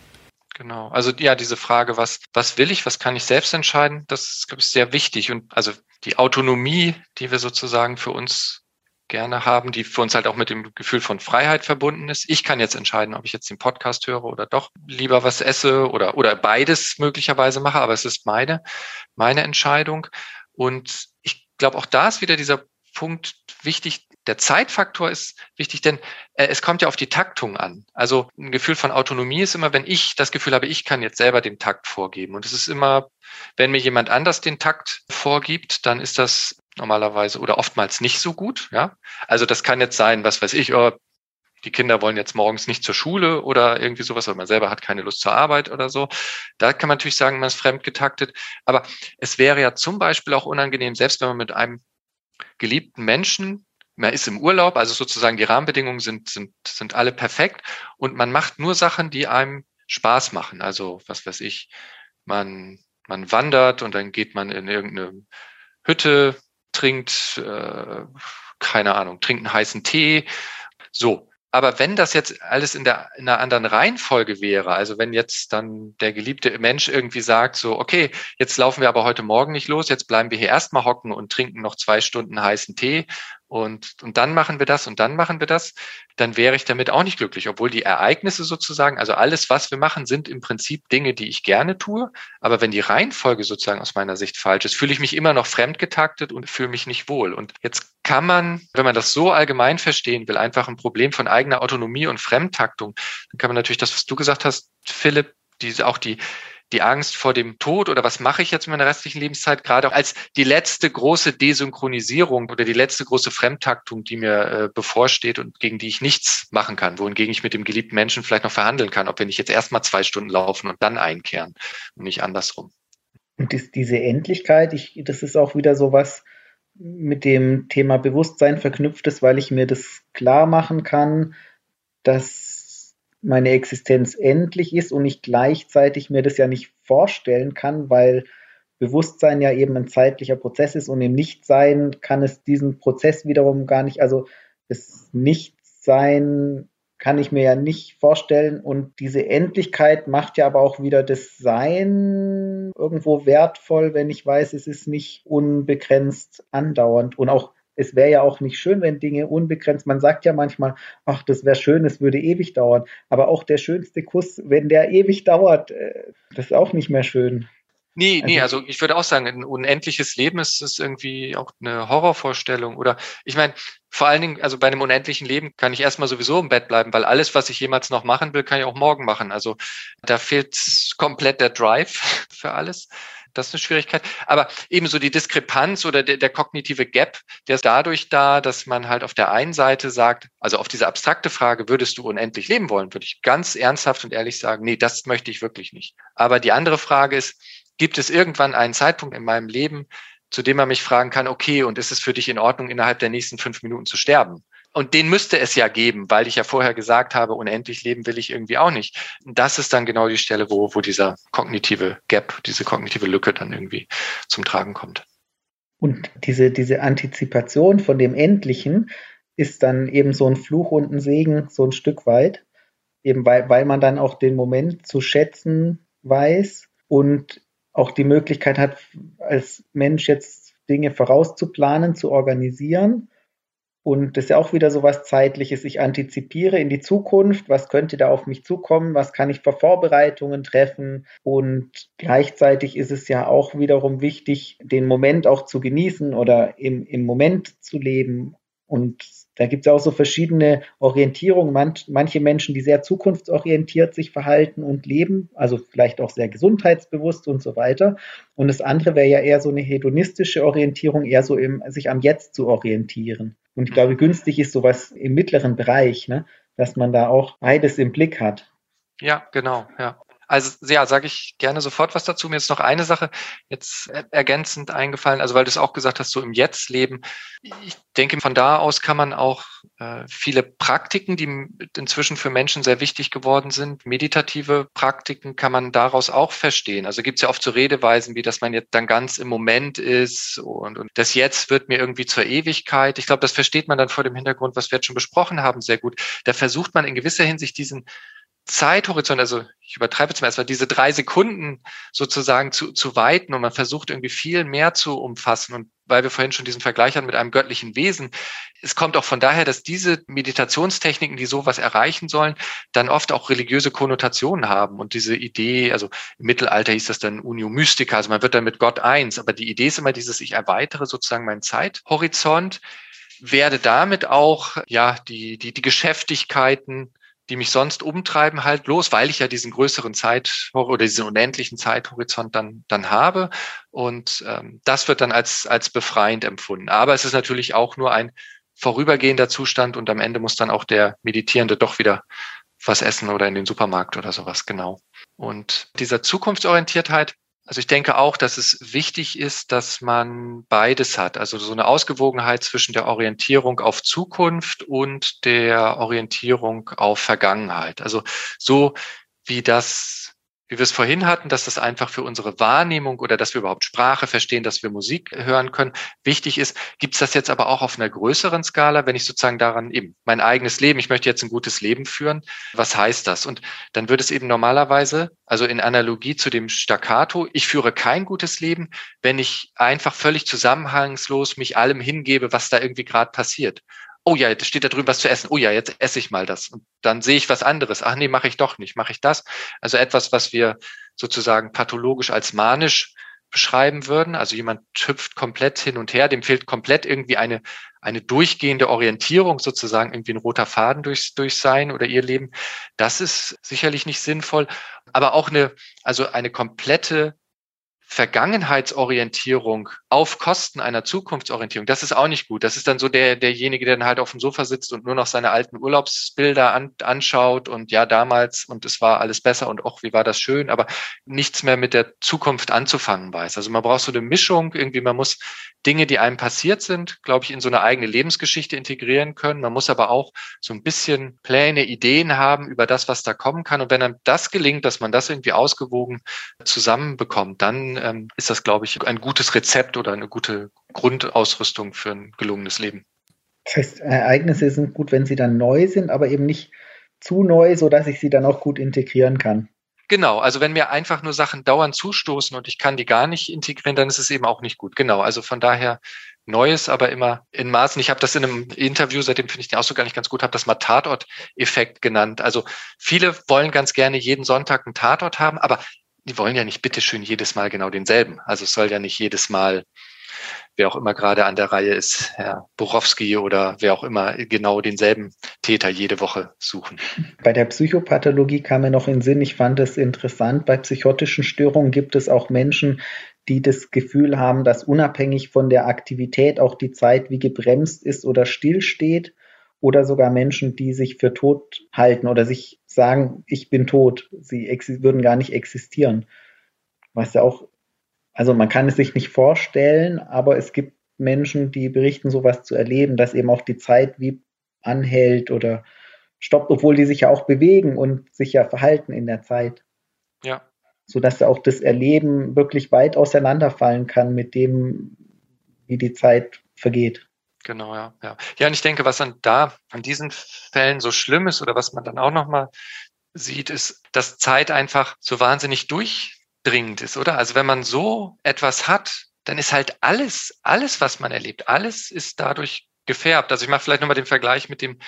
Genau. Also ja, diese Frage, was, was will ich, was kann ich selbst entscheiden, das ist, glaube ich, sehr wichtig. Und also die Autonomie, die wir sozusagen für uns gerne haben, die für uns halt auch mit dem Gefühl von Freiheit verbunden ist. Ich kann jetzt entscheiden, ob ich jetzt den Podcast höre oder doch lieber was esse oder, oder beides möglicherweise mache, aber es ist meine, meine Entscheidung. Und ich glaube, auch da ist wieder dieser Punkt wichtig, der Zeitfaktor ist wichtig, denn äh, es kommt ja auf die Taktung an. Also ein Gefühl von Autonomie ist immer, wenn ich das Gefühl habe, ich kann jetzt selber den Takt vorgeben. Und es ist immer, wenn mir jemand anders den Takt vorgibt, dann ist das normalerweise oder oftmals nicht so gut. Ja, also das kann jetzt sein, was weiß ich, oh, die Kinder wollen jetzt morgens nicht zur Schule oder irgendwie sowas, oder man selber hat keine Lust zur Arbeit oder so. Da kann man natürlich sagen, man ist fremd getaktet. Aber es wäre ja zum Beispiel auch unangenehm, selbst wenn man mit einem geliebten Menschen man ist im Urlaub, also sozusagen die Rahmenbedingungen sind, sind, sind alle perfekt und man macht nur Sachen, die einem Spaß machen. Also was weiß ich, man, man wandert und dann geht man in irgendeine Hütte, trinkt, äh, keine Ahnung, trinkt einen heißen Tee. So. Aber wenn das jetzt alles in, der, in einer anderen Reihenfolge wäre, also wenn jetzt dann der geliebte Mensch irgendwie sagt, so, okay, jetzt laufen wir aber heute Morgen nicht los, jetzt bleiben wir hier erstmal hocken und trinken noch zwei Stunden heißen Tee und, und dann machen wir das und dann machen wir das, dann wäre ich damit auch nicht glücklich, obwohl die Ereignisse sozusagen, also alles, was wir machen, sind im Prinzip Dinge, die ich gerne tue. Aber wenn die Reihenfolge sozusagen aus meiner Sicht falsch ist, fühle ich mich immer noch fremdgetaktet und fühle mich nicht wohl. Und jetzt kann man, wenn man das so allgemein verstehen will, einfach ein Problem von eigener Autonomie und Fremdtaktung, dann kann man natürlich das, was du gesagt hast, Philipp, diese, auch die, die Angst vor dem Tod oder was mache ich jetzt in meiner restlichen Lebenszeit, gerade als die letzte große Desynchronisierung oder die letzte große Fremdtaktung, die mir äh, bevorsteht und gegen die ich nichts machen kann, wohingegen ich mit dem geliebten Menschen vielleicht noch verhandeln kann, ob wir nicht jetzt erstmal zwei Stunden laufen und dann einkehren und nicht andersrum. Und das, diese Endlichkeit, ich, das ist auch wieder so was mit dem Thema Bewusstsein verknüpft ist, weil ich mir das klar machen kann, dass meine Existenz endlich ist und ich gleichzeitig mir das ja nicht vorstellen kann, weil Bewusstsein ja eben ein zeitlicher Prozess ist und im Nichtsein kann es diesen Prozess wiederum gar nicht, also das Nichtsein kann ich mir ja nicht vorstellen und diese Endlichkeit macht ja aber auch wieder das Sein irgendwo wertvoll, wenn ich weiß, es ist nicht unbegrenzt andauernd und auch es wäre ja auch nicht schön, wenn Dinge unbegrenzt, man sagt ja manchmal, ach, das wäre schön, es würde ewig dauern. Aber auch der schönste Kuss, wenn der ewig dauert, äh, das ist auch nicht mehr schön. Nee, also, nee, also ich würde auch sagen, ein unendliches Leben ist, ist irgendwie auch eine Horrorvorstellung. Oder ich meine, vor allen Dingen, also bei einem unendlichen Leben kann ich erstmal sowieso im Bett bleiben, weil alles, was ich jemals noch machen will, kann ich auch morgen machen. Also da fehlt komplett der Drive [laughs] für alles. Das ist eine Schwierigkeit. Aber ebenso die Diskrepanz oder der, der, kognitive Gap, der ist dadurch da, dass man halt auf der einen Seite sagt, also auf diese abstrakte Frage, würdest du unendlich leben wollen, würde ich ganz ernsthaft und ehrlich sagen, nee, das möchte ich wirklich nicht. Aber die andere Frage ist, gibt es irgendwann einen Zeitpunkt in meinem Leben, zu dem man mich fragen kann, okay, und ist es für dich in Ordnung, innerhalb der nächsten fünf Minuten zu sterben? Und den müsste es ja geben, weil ich ja vorher gesagt habe, unendlich leben will ich irgendwie auch nicht. Das ist dann genau die Stelle, wo, wo dieser kognitive Gap, diese kognitive Lücke dann irgendwie zum Tragen kommt. Und diese, diese Antizipation von dem Endlichen ist dann eben so ein Fluch und ein Segen, so ein Stück weit. Eben weil, weil man dann auch den Moment zu schätzen weiß und auch die Möglichkeit hat, als Mensch jetzt Dinge vorauszuplanen, zu organisieren und das ist ja auch wieder so was Zeitliches. Ich antizipiere in die Zukunft. Was könnte da auf mich zukommen? Was kann ich für Vorbereitungen treffen? Und gleichzeitig ist es ja auch wiederum wichtig, den Moment auch zu genießen oder im, im Moment zu leben. Und da gibt es auch so verschiedene Orientierungen. Manch, manche Menschen, die sehr zukunftsorientiert sich verhalten und leben, also vielleicht auch sehr gesundheitsbewusst und so weiter. Und das andere wäre ja eher so eine hedonistische Orientierung, eher so im, sich am Jetzt zu orientieren. Und ich glaube, günstig ist sowas im mittleren Bereich, ne? dass man da auch beides im Blick hat. Ja, genau, ja. Also ja, sage ich gerne sofort was dazu. Mir ist noch eine Sache jetzt ergänzend eingefallen, also weil du es auch gesagt hast, so im Jetzt leben. Ich denke, von da aus kann man auch äh, viele Praktiken, die inzwischen für Menschen sehr wichtig geworden sind, meditative Praktiken, kann man daraus auch verstehen. Also gibt es ja oft so Redeweisen, wie dass man jetzt dann ganz im Moment ist und, und das Jetzt wird mir irgendwie zur Ewigkeit. Ich glaube, das versteht man dann vor dem Hintergrund, was wir jetzt schon besprochen haben, sehr gut. Da versucht man in gewisser Hinsicht diesen Zeithorizont, also ich übertreibe ersten Mal, diese drei Sekunden sozusagen zu, zu weiten und man versucht irgendwie viel mehr zu umfassen. Und weil wir vorhin schon diesen Vergleich hatten mit einem göttlichen Wesen, es kommt auch von daher, dass diese Meditationstechniken, die sowas erreichen sollen, dann oft auch religiöse Konnotationen haben. Und diese Idee, also im Mittelalter hieß das dann Unio Mystica, also man wird dann mit Gott eins. Aber die Idee ist immer dieses, ich erweitere sozusagen meinen Zeithorizont, werde damit auch, ja, die, die, die Geschäftigkeiten die mich sonst umtreiben, halt bloß, weil ich ja diesen größeren Zeit oder diesen unendlichen Zeithorizont dann, dann habe. Und ähm, das wird dann als, als befreiend empfunden. Aber es ist natürlich auch nur ein vorübergehender Zustand und am Ende muss dann auch der Meditierende doch wieder was essen oder in den Supermarkt oder sowas, genau. Und dieser Zukunftsorientiertheit, also ich denke auch, dass es wichtig ist, dass man beides hat. Also so eine Ausgewogenheit zwischen der Orientierung auf Zukunft und der Orientierung auf Vergangenheit. Also so wie das wie wir es vorhin hatten, dass das einfach für unsere Wahrnehmung oder dass wir überhaupt Sprache verstehen, dass wir Musik hören können, wichtig ist. Gibt es das jetzt aber auch auf einer größeren Skala, wenn ich sozusagen daran eben mein eigenes Leben, ich möchte jetzt ein gutes Leben führen, was heißt das? Und dann würde es eben normalerweise, also in Analogie zu dem Staccato, ich führe kein gutes Leben, wenn ich einfach völlig zusammenhangslos mich allem hingebe, was da irgendwie gerade passiert oh ja, da steht da drüben was zu essen. Oh ja, jetzt esse ich mal das. Und dann sehe ich was anderes. Ach nee, mache ich doch nicht. Mache ich das? Also etwas, was wir sozusagen pathologisch als manisch beschreiben würden. Also jemand hüpft komplett hin und her, dem fehlt komplett irgendwie eine, eine durchgehende Orientierung, sozusagen irgendwie ein roter Faden durch, durch sein oder ihr Leben. Das ist sicherlich nicht sinnvoll. Aber auch eine, also eine komplette Vergangenheitsorientierung auf Kosten einer Zukunftsorientierung, das ist auch nicht gut. Das ist dann so der, derjenige, der dann halt auf dem Sofa sitzt und nur noch seine alten Urlaubsbilder an, anschaut und ja, damals und es war alles besser und auch, wie war das schön, aber nichts mehr mit der Zukunft anzufangen weiß. Also man braucht so eine Mischung, irgendwie, man muss Dinge, die einem passiert sind, glaube ich, in so eine eigene Lebensgeschichte integrieren können. Man muss aber auch so ein bisschen Pläne, Ideen haben über das, was da kommen kann. Und wenn einem das gelingt, dass man das irgendwie ausgewogen zusammenbekommt, dann ähm, ist das, glaube ich, ein gutes Rezept oder eine gute Grundausrüstung für ein gelungenes Leben. Das heißt, Ereignisse sind gut, wenn sie dann neu sind, aber eben nicht zu neu, so dass ich sie dann auch gut integrieren kann. Genau, also wenn mir einfach nur Sachen dauernd zustoßen und ich kann die gar nicht integrieren, dann ist es eben auch nicht gut. Genau, also von daher Neues, aber immer in Maßen. Ich habe das in einem Interview, seitdem finde ich den Ausdruck gar nicht ganz gut, habe das mal Tatort-Effekt genannt. Also viele wollen ganz gerne jeden Sonntag einen Tatort haben, aber die wollen ja nicht bitteschön jedes Mal genau denselben. Also es soll ja nicht jedes Mal, wer auch immer gerade an der Reihe ist, Herr Borowski oder wer auch immer, genau denselben Täter jede Woche suchen. Bei der Psychopathologie kam mir noch in Sinn, ich fand es interessant, bei psychotischen Störungen gibt es auch Menschen, die das Gefühl haben, dass unabhängig von der Aktivität auch die Zeit wie gebremst ist oder stillsteht oder sogar Menschen, die sich für tot halten oder sich sagen, ich bin tot. Sie würden gar nicht existieren. Was ja auch, also man kann es sich nicht vorstellen, aber es gibt Menschen, die berichten, sowas zu erleben, dass eben auch die Zeit wie anhält oder stoppt, obwohl die sich ja auch bewegen und sich ja verhalten in der Zeit. Ja. Sodass auch das Erleben wirklich weit auseinanderfallen kann mit dem, wie die Zeit vergeht. Genau, ja, ja. Ja, und ich denke, was dann da an diesen Fällen so schlimm ist oder was man dann auch nochmal sieht, ist, dass Zeit einfach so wahnsinnig durchdringend ist, oder? Also wenn man so etwas hat, dann ist halt alles, alles, was man erlebt, alles ist dadurch gefärbt. Also ich mache vielleicht nochmal den Vergleich mit dem,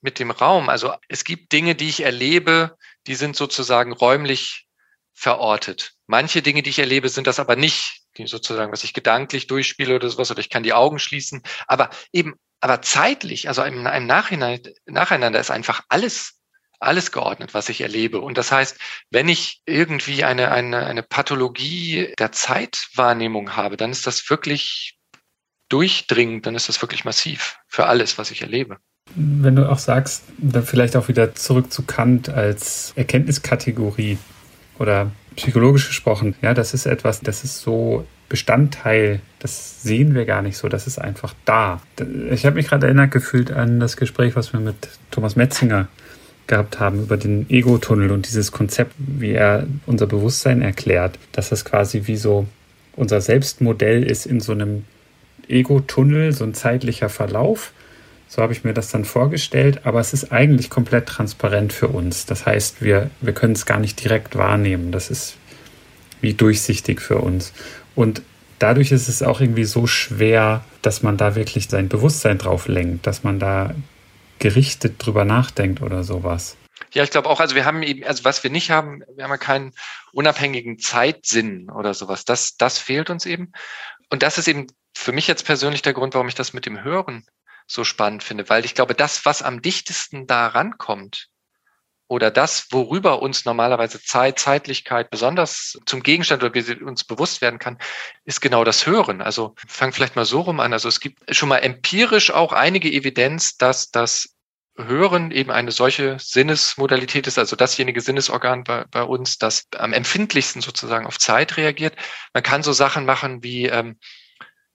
mit dem Raum. Also es gibt Dinge, die ich erlebe, die sind sozusagen räumlich verortet. Manche Dinge, die ich erlebe, sind das aber nicht, sozusagen, was ich gedanklich durchspiele oder sowas, oder ich kann die Augen schließen. Aber eben, aber zeitlich, also im, im Nachhinein, nacheinander ist einfach alles alles geordnet, was ich erlebe. Und das heißt, wenn ich irgendwie eine, eine, eine Pathologie der Zeitwahrnehmung habe, dann ist das wirklich durchdringend, dann ist das wirklich massiv für alles, was ich erlebe. Wenn du auch sagst, dann vielleicht auch wieder zurück zu Kant als Erkenntniskategorie oder psychologisch gesprochen, ja, das ist etwas, das ist so Bestandteil, das sehen wir gar nicht so, das ist einfach da. Ich habe mich gerade erinnert gefühlt an das Gespräch, was wir mit Thomas Metzinger gehabt haben über den Ego-Tunnel und dieses Konzept, wie er unser Bewusstsein erklärt, dass das quasi wie so unser Selbstmodell ist in so einem Ego-Tunnel, so ein zeitlicher Verlauf. So habe ich mir das dann vorgestellt, aber es ist eigentlich komplett transparent für uns. Das heißt, wir, wir können es gar nicht direkt wahrnehmen. Das ist wie durchsichtig für uns. Und dadurch ist es auch irgendwie so schwer, dass man da wirklich sein Bewusstsein drauf lenkt, dass man da gerichtet drüber nachdenkt oder sowas. Ja, ich glaube auch, also wir haben eben, also was wir nicht haben, wir haben ja keinen unabhängigen Zeitsinn oder sowas. Das, das fehlt uns eben. Und das ist eben für mich jetzt persönlich der Grund, warum ich das mit dem Hören so spannend finde, weil ich glaube, das, was am dichtesten da rankommt, oder das, worüber uns normalerweise Zeit, Zeitlichkeit besonders zum Gegenstand oder wir uns bewusst werden kann, ist genau das Hören. Also fang vielleicht mal so rum an. Also es gibt schon mal empirisch auch einige Evidenz, dass das Hören eben eine solche Sinnesmodalität ist, also dasjenige Sinnesorgan bei, bei uns, das am empfindlichsten sozusagen auf Zeit reagiert. Man kann so Sachen machen wie ähm,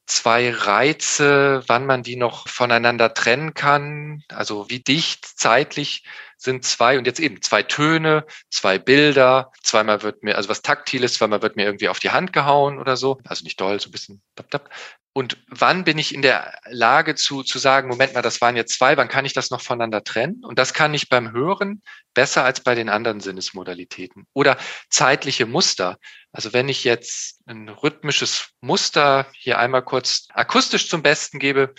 zwei Reize, wann man die noch voneinander trennen kann, also wie dicht zeitlich sind zwei und jetzt eben zwei Töne, zwei Bilder, zweimal wird mir, also was Taktiles, zweimal wird mir irgendwie auf die Hand gehauen oder so, also nicht doll, so ein bisschen dab, dab. Und wann bin ich in der Lage zu, zu sagen, Moment mal, das waren jetzt zwei, wann kann ich das noch voneinander trennen? Und das kann ich beim Hören besser als bei den anderen Sinnesmodalitäten. Oder zeitliche Muster. Also wenn ich jetzt ein rhythmisches Muster hier einmal kurz akustisch zum Besten gebe,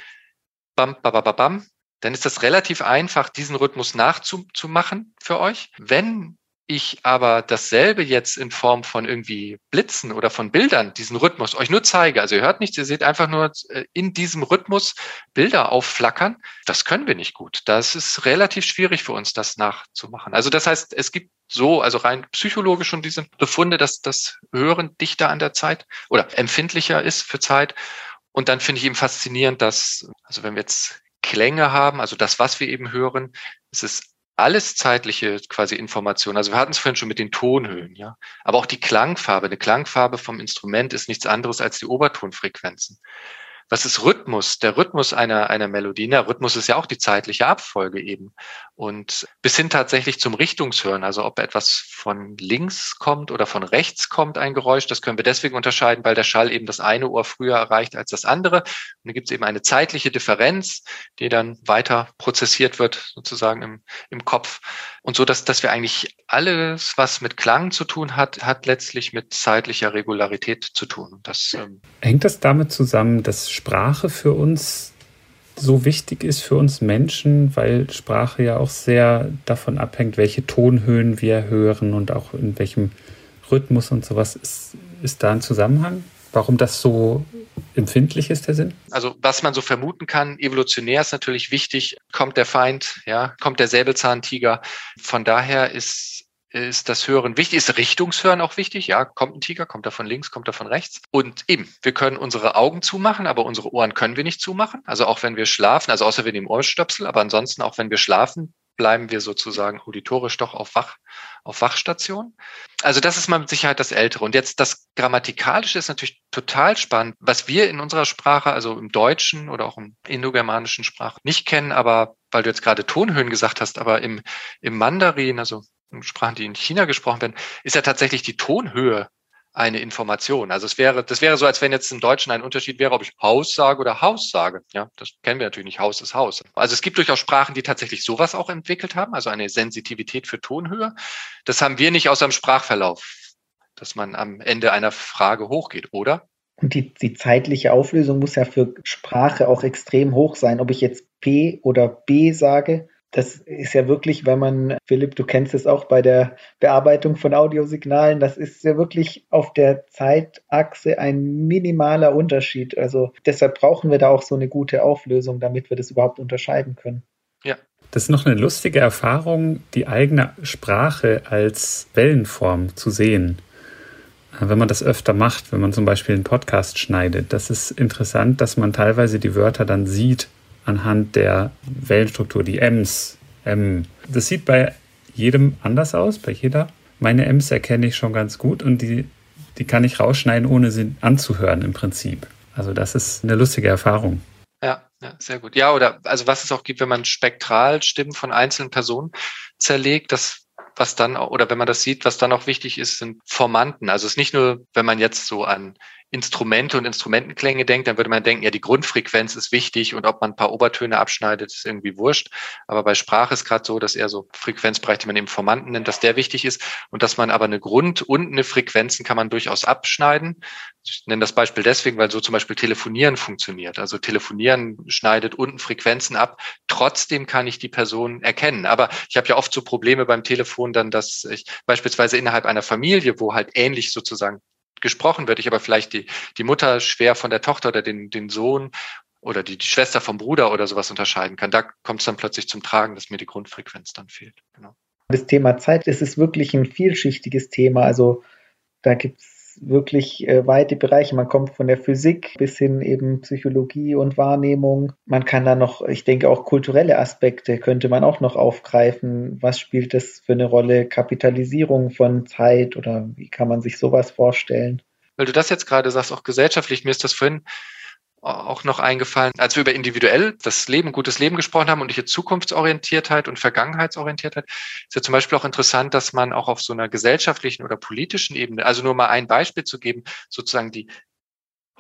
bam, bam, bam, bam, dann ist das relativ einfach, diesen Rhythmus nachzumachen für euch. Wenn ich aber dasselbe jetzt in Form von irgendwie Blitzen oder von Bildern, diesen Rhythmus euch nur zeige, also ihr hört nichts, ihr seht einfach nur äh, in diesem Rhythmus Bilder aufflackern, das können wir nicht gut. Das ist relativ schwierig für uns, das nachzumachen. Also das heißt, es gibt so, also rein psychologisch schon diese Befunde, dass das Hören dichter an der Zeit oder empfindlicher ist für Zeit. Und dann finde ich eben faszinierend, dass, also wenn wir jetzt Klänge haben, also das, was wir eben hören, es ist alles zeitliche quasi Information. Also wir hatten es vorhin schon mit den Tonhöhen, ja. Aber auch die Klangfarbe. Eine Klangfarbe vom Instrument ist nichts anderes als die Obertonfrequenzen. Was ist Rhythmus? Der Rhythmus einer, einer Melodie. Der Rhythmus ist ja auch die zeitliche Abfolge eben. Und bis hin tatsächlich zum Richtungshören. Also ob etwas von links kommt oder von rechts kommt, ein Geräusch. Das können wir deswegen unterscheiden, weil der Schall eben das eine Ohr früher erreicht als das andere. Und dann gibt es eben eine zeitliche Differenz, die dann weiter prozessiert wird, sozusagen im, im Kopf. Und so, dass, dass wir eigentlich alles, was mit Klang zu tun hat, hat letztlich mit zeitlicher Regularität zu tun. Das, ähm Hängt das damit zusammen, dass Sprache für uns so wichtig ist für uns Menschen, weil Sprache ja auch sehr davon abhängt, welche Tonhöhen wir hören und auch in welchem Rhythmus und sowas. Ist, ist da ein Zusammenhang? Warum das so empfindlich ist, der Sinn? Also was man so vermuten kann, evolutionär ist natürlich wichtig, kommt der Feind, ja, kommt der Säbelzahntiger. Von daher ist ist das Hören wichtig, ist Richtungshören auch wichtig. Ja, kommt ein Tiger, kommt er von links, kommt er von rechts. Und eben, wir können unsere Augen zumachen, aber unsere Ohren können wir nicht zumachen. Also auch wenn wir schlafen, also außer wir nehmen Ohrstöpsel, aber ansonsten auch wenn wir schlafen, bleiben wir sozusagen auditorisch doch auf Wach, auf Wachstation. Also das ist mal mit Sicherheit das Ältere. Und jetzt das Grammatikalische ist natürlich total spannend, was wir in unserer Sprache, also im Deutschen oder auch im indogermanischen Sprache nicht kennen, aber weil du jetzt gerade Tonhöhen gesagt hast, aber im, im Mandarin, also Sprachen, die in China gesprochen werden, ist ja tatsächlich die Tonhöhe eine Information. Also es wäre, das wäre so, als wenn jetzt im Deutschen ein Unterschied wäre, ob ich Haus sage oder Haus sage. Ja, das kennen wir natürlich nicht. Haus ist Haus. Also es gibt durchaus Sprachen, die tatsächlich sowas auch entwickelt haben, also eine Sensitivität für Tonhöhe. Das haben wir nicht aus einem Sprachverlauf, dass man am Ende einer Frage hochgeht, oder? Und die, die zeitliche Auflösung muss ja für Sprache auch extrem hoch sein. Ob ich jetzt P oder B sage, das ist ja wirklich, wenn man, Philipp, du kennst es auch bei der Bearbeitung von Audiosignalen, das ist ja wirklich auf der Zeitachse ein minimaler Unterschied. Also deshalb brauchen wir da auch so eine gute Auflösung, damit wir das überhaupt unterscheiden können. Ja. Das ist noch eine lustige Erfahrung, die eigene Sprache als Wellenform zu sehen. Wenn man das öfter macht, wenn man zum Beispiel einen Podcast schneidet, das ist interessant, dass man teilweise die Wörter dann sieht anhand der Wellenstruktur, die Ms. M. Das sieht bei jedem anders aus, bei jeder. Meine Ms erkenne ich schon ganz gut und die, die kann ich rausschneiden, ohne sie anzuhören im Prinzip. Also das ist eine lustige Erfahrung. Ja, ja, sehr gut. Ja, oder also was es auch gibt, wenn man spektral Stimmen von einzelnen Personen zerlegt, das was dann, oder wenn man das sieht, was dann auch wichtig ist, sind Formanten. Also es ist nicht nur, wenn man jetzt so an Instrumente und Instrumentenklänge denkt, dann würde man denken, ja, die Grundfrequenz ist wichtig und ob man ein paar Obertöne abschneidet, ist irgendwie wurscht. Aber bei Sprache ist gerade so, dass eher so Frequenzbereich, die man eben Formanten nennt, dass der wichtig ist und dass man aber eine Grund- und eine Frequenzen kann man durchaus abschneiden. Ich nenne das Beispiel deswegen, weil so zum Beispiel Telefonieren funktioniert. Also Telefonieren schneidet unten Frequenzen ab. Trotzdem kann ich die Person erkennen. Aber ich habe ja oft so Probleme beim Telefon dann, dass ich beispielsweise innerhalb einer Familie, wo halt ähnlich sozusagen gesprochen wird, ich aber vielleicht die, die Mutter schwer von der Tochter oder den, den Sohn oder die, die Schwester vom Bruder oder sowas unterscheiden kann. Da kommt es dann plötzlich zum Tragen, dass mir die Grundfrequenz dann fehlt. Genau. Das Thema Zeit, das ist wirklich ein vielschichtiges Thema. Also da gibt es wirklich äh, weite Bereiche. Man kommt von der Physik bis hin eben Psychologie und Wahrnehmung. Man kann da noch, ich denke auch kulturelle Aspekte könnte man auch noch aufgreifen. Was spielt das für eine Rolle? Kapitalisierung von Zeit oder wie kann man sich sowas vorstellen? Weil du das jetzt gerade sagst, auch gesellschaftlich, mir ist das vorhin auch noch eingefallen, als wir über individuell das Leben, gutes Leben gesprochen haben und hier Zukunftsorientiertheit und Vergangenheitsorientiertheit, ist ja zum Beispiel auch interessant, dass man auch auf so einer gesellschaftlichen oder politischen Ebene, also nur mal ein Beispiel zu geben, sozusagen die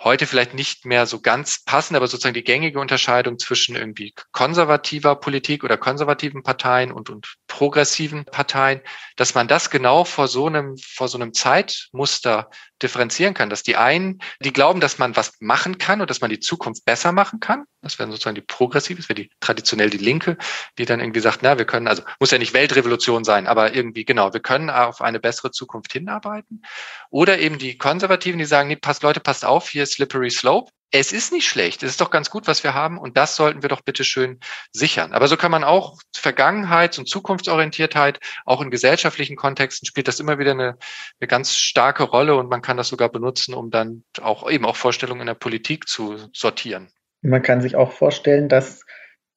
heute vielleicht nicht mehr so ganz passend, aber sozusagen die gängige Unterscheidung zwischen irgendwie konservativer Politik oder konservativen Parteien und, und progressiven Parteien, dass man das genau vor so einem, vor so einem Zeitmuster differenzieren kann, dass die einen, die glauben, dass man was machen kann und dass man die Zukunft besser machen kann. Das wären sozusagen die progressive, das wäre die traditionell die Linke, die dann irgendwie sagt, na, wir können, also muss ja nicht Weltrevolution sein, aber irgendwie genau, wir können auf eine bessere Zukunft hinarbeiten. Oder eben die Konservativen, die sagen, nee, passt, Leute, passt auf, hier ist Slippery Slope es ist nicht schlecht, es ist doch ganz gut, was wir haben und das sollten wir doch bitte schön sichern. Aber so kann man auch Vergangenheits- und Zukunftsorientiertheit, auch in gesellschaftlichen Kontexten spielt das immer wieder eine, eine ganz starke Rolle und man kann das sogar benutzen, um dann auch eben auch Vorstellungen in der Politik zu sortieren. Man kann sich auch vorstellen, dass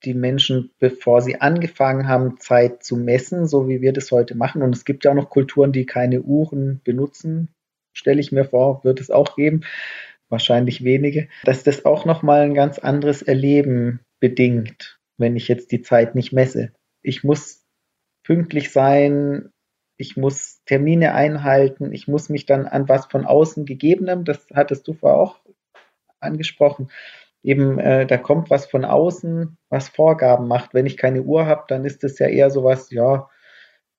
die Menschen, bevor sie angefangen haben, Zeit zu messen, so wie wir das heute machen. Und es gibt ja auch noch Kulturen, die keine Uhren benutzen, stelle ich mir vor, wird es auch geben wahrscheinlich wenige, dass das auch nochmal ein ganz anderes Erleben bedingt, wenn ich jetzt die Zeit nicht messe. Ich muss pünktlich sein, ich muss Termine einhalten, ich muss mich dann an was von außen gegebenem, das hattest du vorher auch angesprochen, eben äh, da kommt was von außen, was Vorgaben macht. Wenn ich keine Uhr habe, dann ist es ja eher sowas, ja,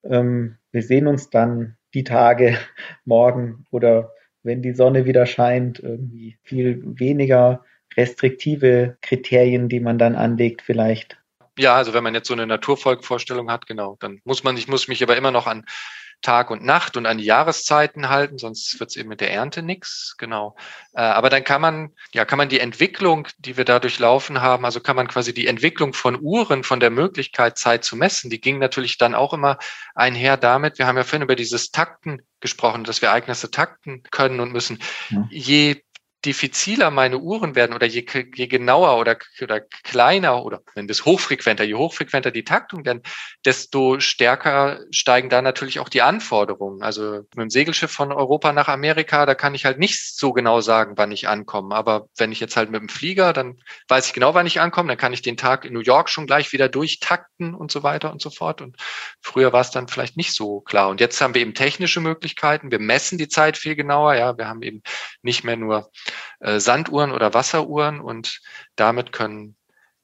ähm, wir sehen uns dann die Tage [laughs] morgen oder wenn die Sonne wieder scheint, irgendwie viel weniger restriktive Kriterien, die man dann anlegt, vielleicht. Ja, also wenn man jetzt so eine Naturvolkvorstellung hat, genau, dann muss man, ich muss mich aber immer noch an Tag und Nacht und an die Jahreszeiten halten, sonst wird es eben mit der Ernte nichts, genau. Äh, aber dann kann man, ja, kann man die Entwicklung, die wir dadurch laufen haben, also kann man quasi die Entwicklung von Uhren, von der Möglichkeit, Zeit zu messen, die ging natürlich dann auch immer einher damit, wir haben ja vorhin über dieses Takten gesprochen, dass wir Ereignisse takten können und müssen. Ja. Je diffiziler meine Uhren werden oder je, je genauer oder, oder kleiner oder wenn es hochfrequenter, je hochfrequenter die Taktung werden, desto stärker steigen da natürlich auch die Anforderungen. Also mit dem Segelschiff von Europa nach Amerika, da kann ich halt nicht so genau sagen, wann ich ankomme. Aber wenn ich jetzt halt mit dem Flieger, dann weiß ich genau, wann ich ankomme, dann kann ich den Tag in New York schon gleich wieder durchtakten und so weiter und so fort. Und früher war es dann vielleicht nicht so klar. Und jetzt haben wir eben technische Möglichkeiten. Wir messen die Zeit viel genauer. Ja, wir haben eben nicht mehr nur äh, Sanduhren oder Wasseruhren und damit können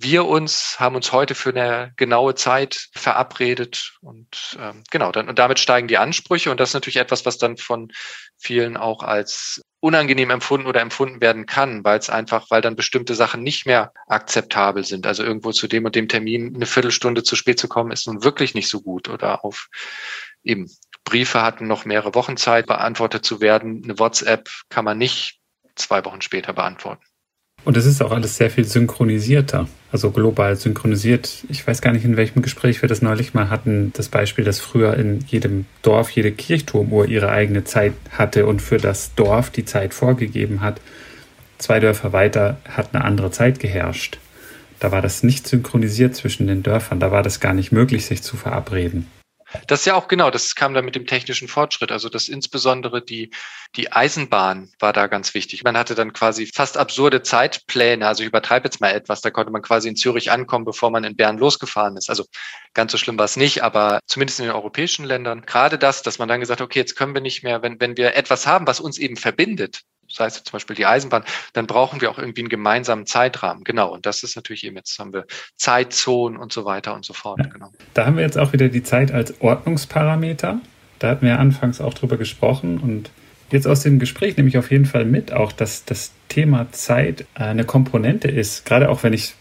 wir uns haben uns heute für eine genaue Zeit verabredet und ähm, genau dann und damit steigen die Ansprüche und das ist natürlich etwas, was dann von vielen auch als unangenehm empfunden oder empfunden werden kann, weil es einfach, weil dann bestimmte Sachen nicht mehr akzeptabel sind. Also irgendwo zu dem und dem Termin eine Viertelstunde zu spät zu kommen, ist nun wirklich nicht so gut oder auf eben Briefe hatten noch mehrere Wochen Zeit beantwortet zu werden. Eine WhatsApp kann man nicht zwei Wochen später beantworten. Und es ist auch alles sehr viel synchronisierter, also global synchronisiert. Ich weiß gar nicht, in welchem Gespräch wir das neulich mal hatten. Das Beispiel, dass früher in jedem Dorf jede Kirchturmuhr ihre eigene Zeit hatte und für das Dorf die Zeit vorgegeben hat. Zwei Dörfer weiter hat eine andere Zeit geherrscht. Da war das nicht synchronisiert zwischen den Dörfern. Da war das gar nicht möglich, sich zu verabreden. Das ist ja auch genau, das kam dann mit dem technischen Fortschritt. Also das insbesondere die, die Eisenbahn war da ganz wichtig. Man hatte dann quasi fast absurde Zeitpläne. Also ich übertreibe jetzt mal etwas. Da konnte man quasi in Zürich ankommen, bevor man in Bern losgefahren ist. Also ganz so schlimm war es nicht, aber zumindest in den europäischen Ländern. Gerade das, dass man dann gesagt hat, okay, jetzt können wir nicht mehr, wenn, wenn wir etwas haben, was uns eben verbindet, sei es zum Beispiel die Eisenbahn, dann brauchen wir auch irgendwie einen gemeinsamen Zeitrahmen. Genau. Und das ist natürlich eben, jetzt haben wir Zeitzonen und so weiter und so fort. Ja. Genau. Da haben wir jetzt auch wieder die Zeit als Ordnungsparameter. Da hatten wir anfangs auch drüber gesprochen und jetzt aus dem Gespräch nehme ich auf jeden Fall mit, auch dass das Thema Zeit eine Komponente ist, gerade auch wenn ich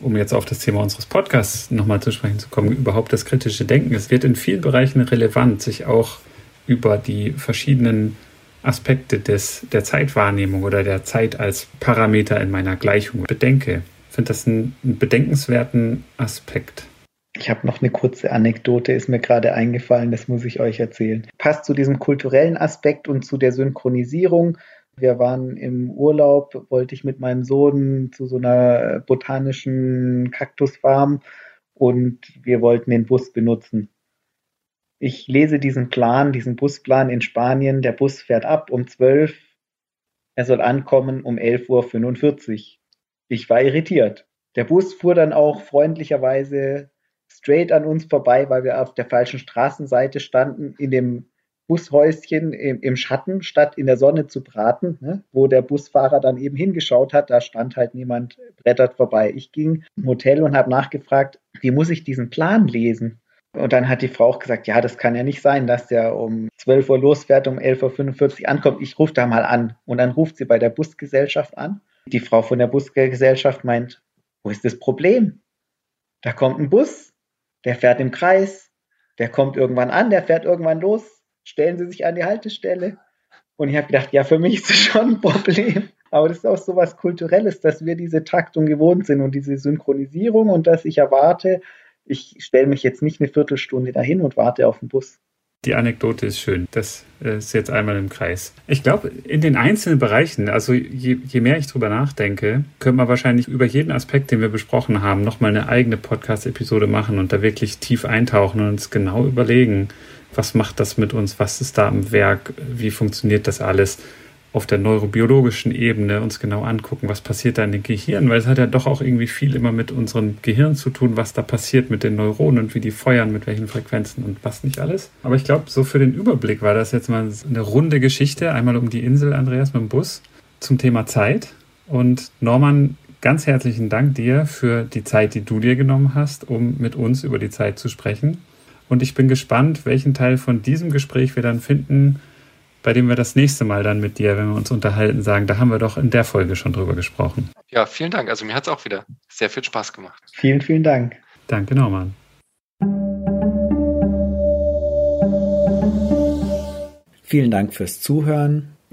um jetzt auf das Thema unseres Podcasts nochmal zu sprechen zu kommen, überhaupt das kritische Denken. Es wird in vielen Bereichen relevant, sich auch über die verschiedenen Aspekte des, der Zeitwahrnehmung oder der Zeit als Parameter in meiner Gleichung bedenke. Ich finde das einen, einen bedenkenswerten Aspekt. Ich habe noch eine kurze Anekdote, ist mir gerade eingefallen, das muss ich euch erzählen. Passt zu diesem kulturellen Aspekt und zu der Synchronisierung. Wir waren im Urlaub, wollte ich mit meinem Sohn zu so einer botanischen Kaktusfarm und wir wollten den Bus benutzen ich lese diesen Plan, diesen Busplan in Spanien. Der Bus fährt ab um 12. Er soll ankommen um 11.45 Uhr. Ich war irritiert. Der Bus fuhr dann auch freundlicherweise straight an uns vorbei, weil wir auf der falschen Straßenseite standen, in dem Bushäuschen im, im Schatten, statt in der Sonne zu braten, ne, wo der Busfahrer dann eben hingeschaut hat. Da stand halt niemand, brettert vorbei. Ich ging im Hotel und habe nachgefragt, wie muss ich diesen Plan lesen? Und dann hat die Frau auch gesagt, ja, das kann ja nicht sein, dass der um 12 Uhr losfährt, um 11.45 Uhr ankommt. Ich rufe da mal an. Und dann ruft sie bei der Busgesellschaft an. Die Frau von der Busgesellschaft meint, wo ist das Problem? Da kommt ein Bus, der fährt im Kreis, der kommt irgendwann an, der fährt irgendwann los. Stellen Sie sich an die Haltestelle. Und ich habe gedacht, ja, für mich ist das schon ein Problem. Aber das ist auch so was Kulturelles, dass wir diese Taktung gewohnt sind und diese Synchronisierung und dass ich erwarte, ich stelle mich jetzt nicht eine Viertelstunde dahin und warte auf den Bus. Die Anekdote ist schön. Das äh, ist jetzt einmal im Kreis. Ich glaube, in den einzelnen Bereichen, also je, je mehr ich drüber nachdenke, können wir wahrscheinlich über jeden Aspekt, den wir besprochen haben, nochmal eine eigene Podcast-Episode machen und da wirklich tief eintauchen und uns genau überlegen, was macht das mit uns, was ist da am Werk, wie funktioniert das alles auf der neurobiologischen Ebene uns genau angucken, was passiert da in den Gehirn, weil es hat ja doch auch irgendwie viel immer mit unserem Gehirn zu tun, was da passiert mit den Neuronen und wie die feuern, mit welchen Frequenzen und was nicht alles. Aber ich glaube, so für den Überblick war das jetzt mal eine runde Geschichte, einmal um die Insel, Andreas, mit dem Bus zum Thema Zeit. Und Norman, ganz herzlichen Dank dir für die Zeit, die du dir genommen hast, um mit uns über die Zeit zu sprechen. Und ich bin gespannt, welchen Teil von diesem Gespräch wir dann finden, bei dem wir das nächste Mal dann mit dir, wenn wir uns unterhalten, sagen, da haben wir doch in der Folge schon drüber gesprochen. Ja, vielen Dank. Also mir hat es auch wieder sehr viel Spaß gemacht. Vielen, vielen Dank. Danke Norman. Vielen Dank fürs Zuhören.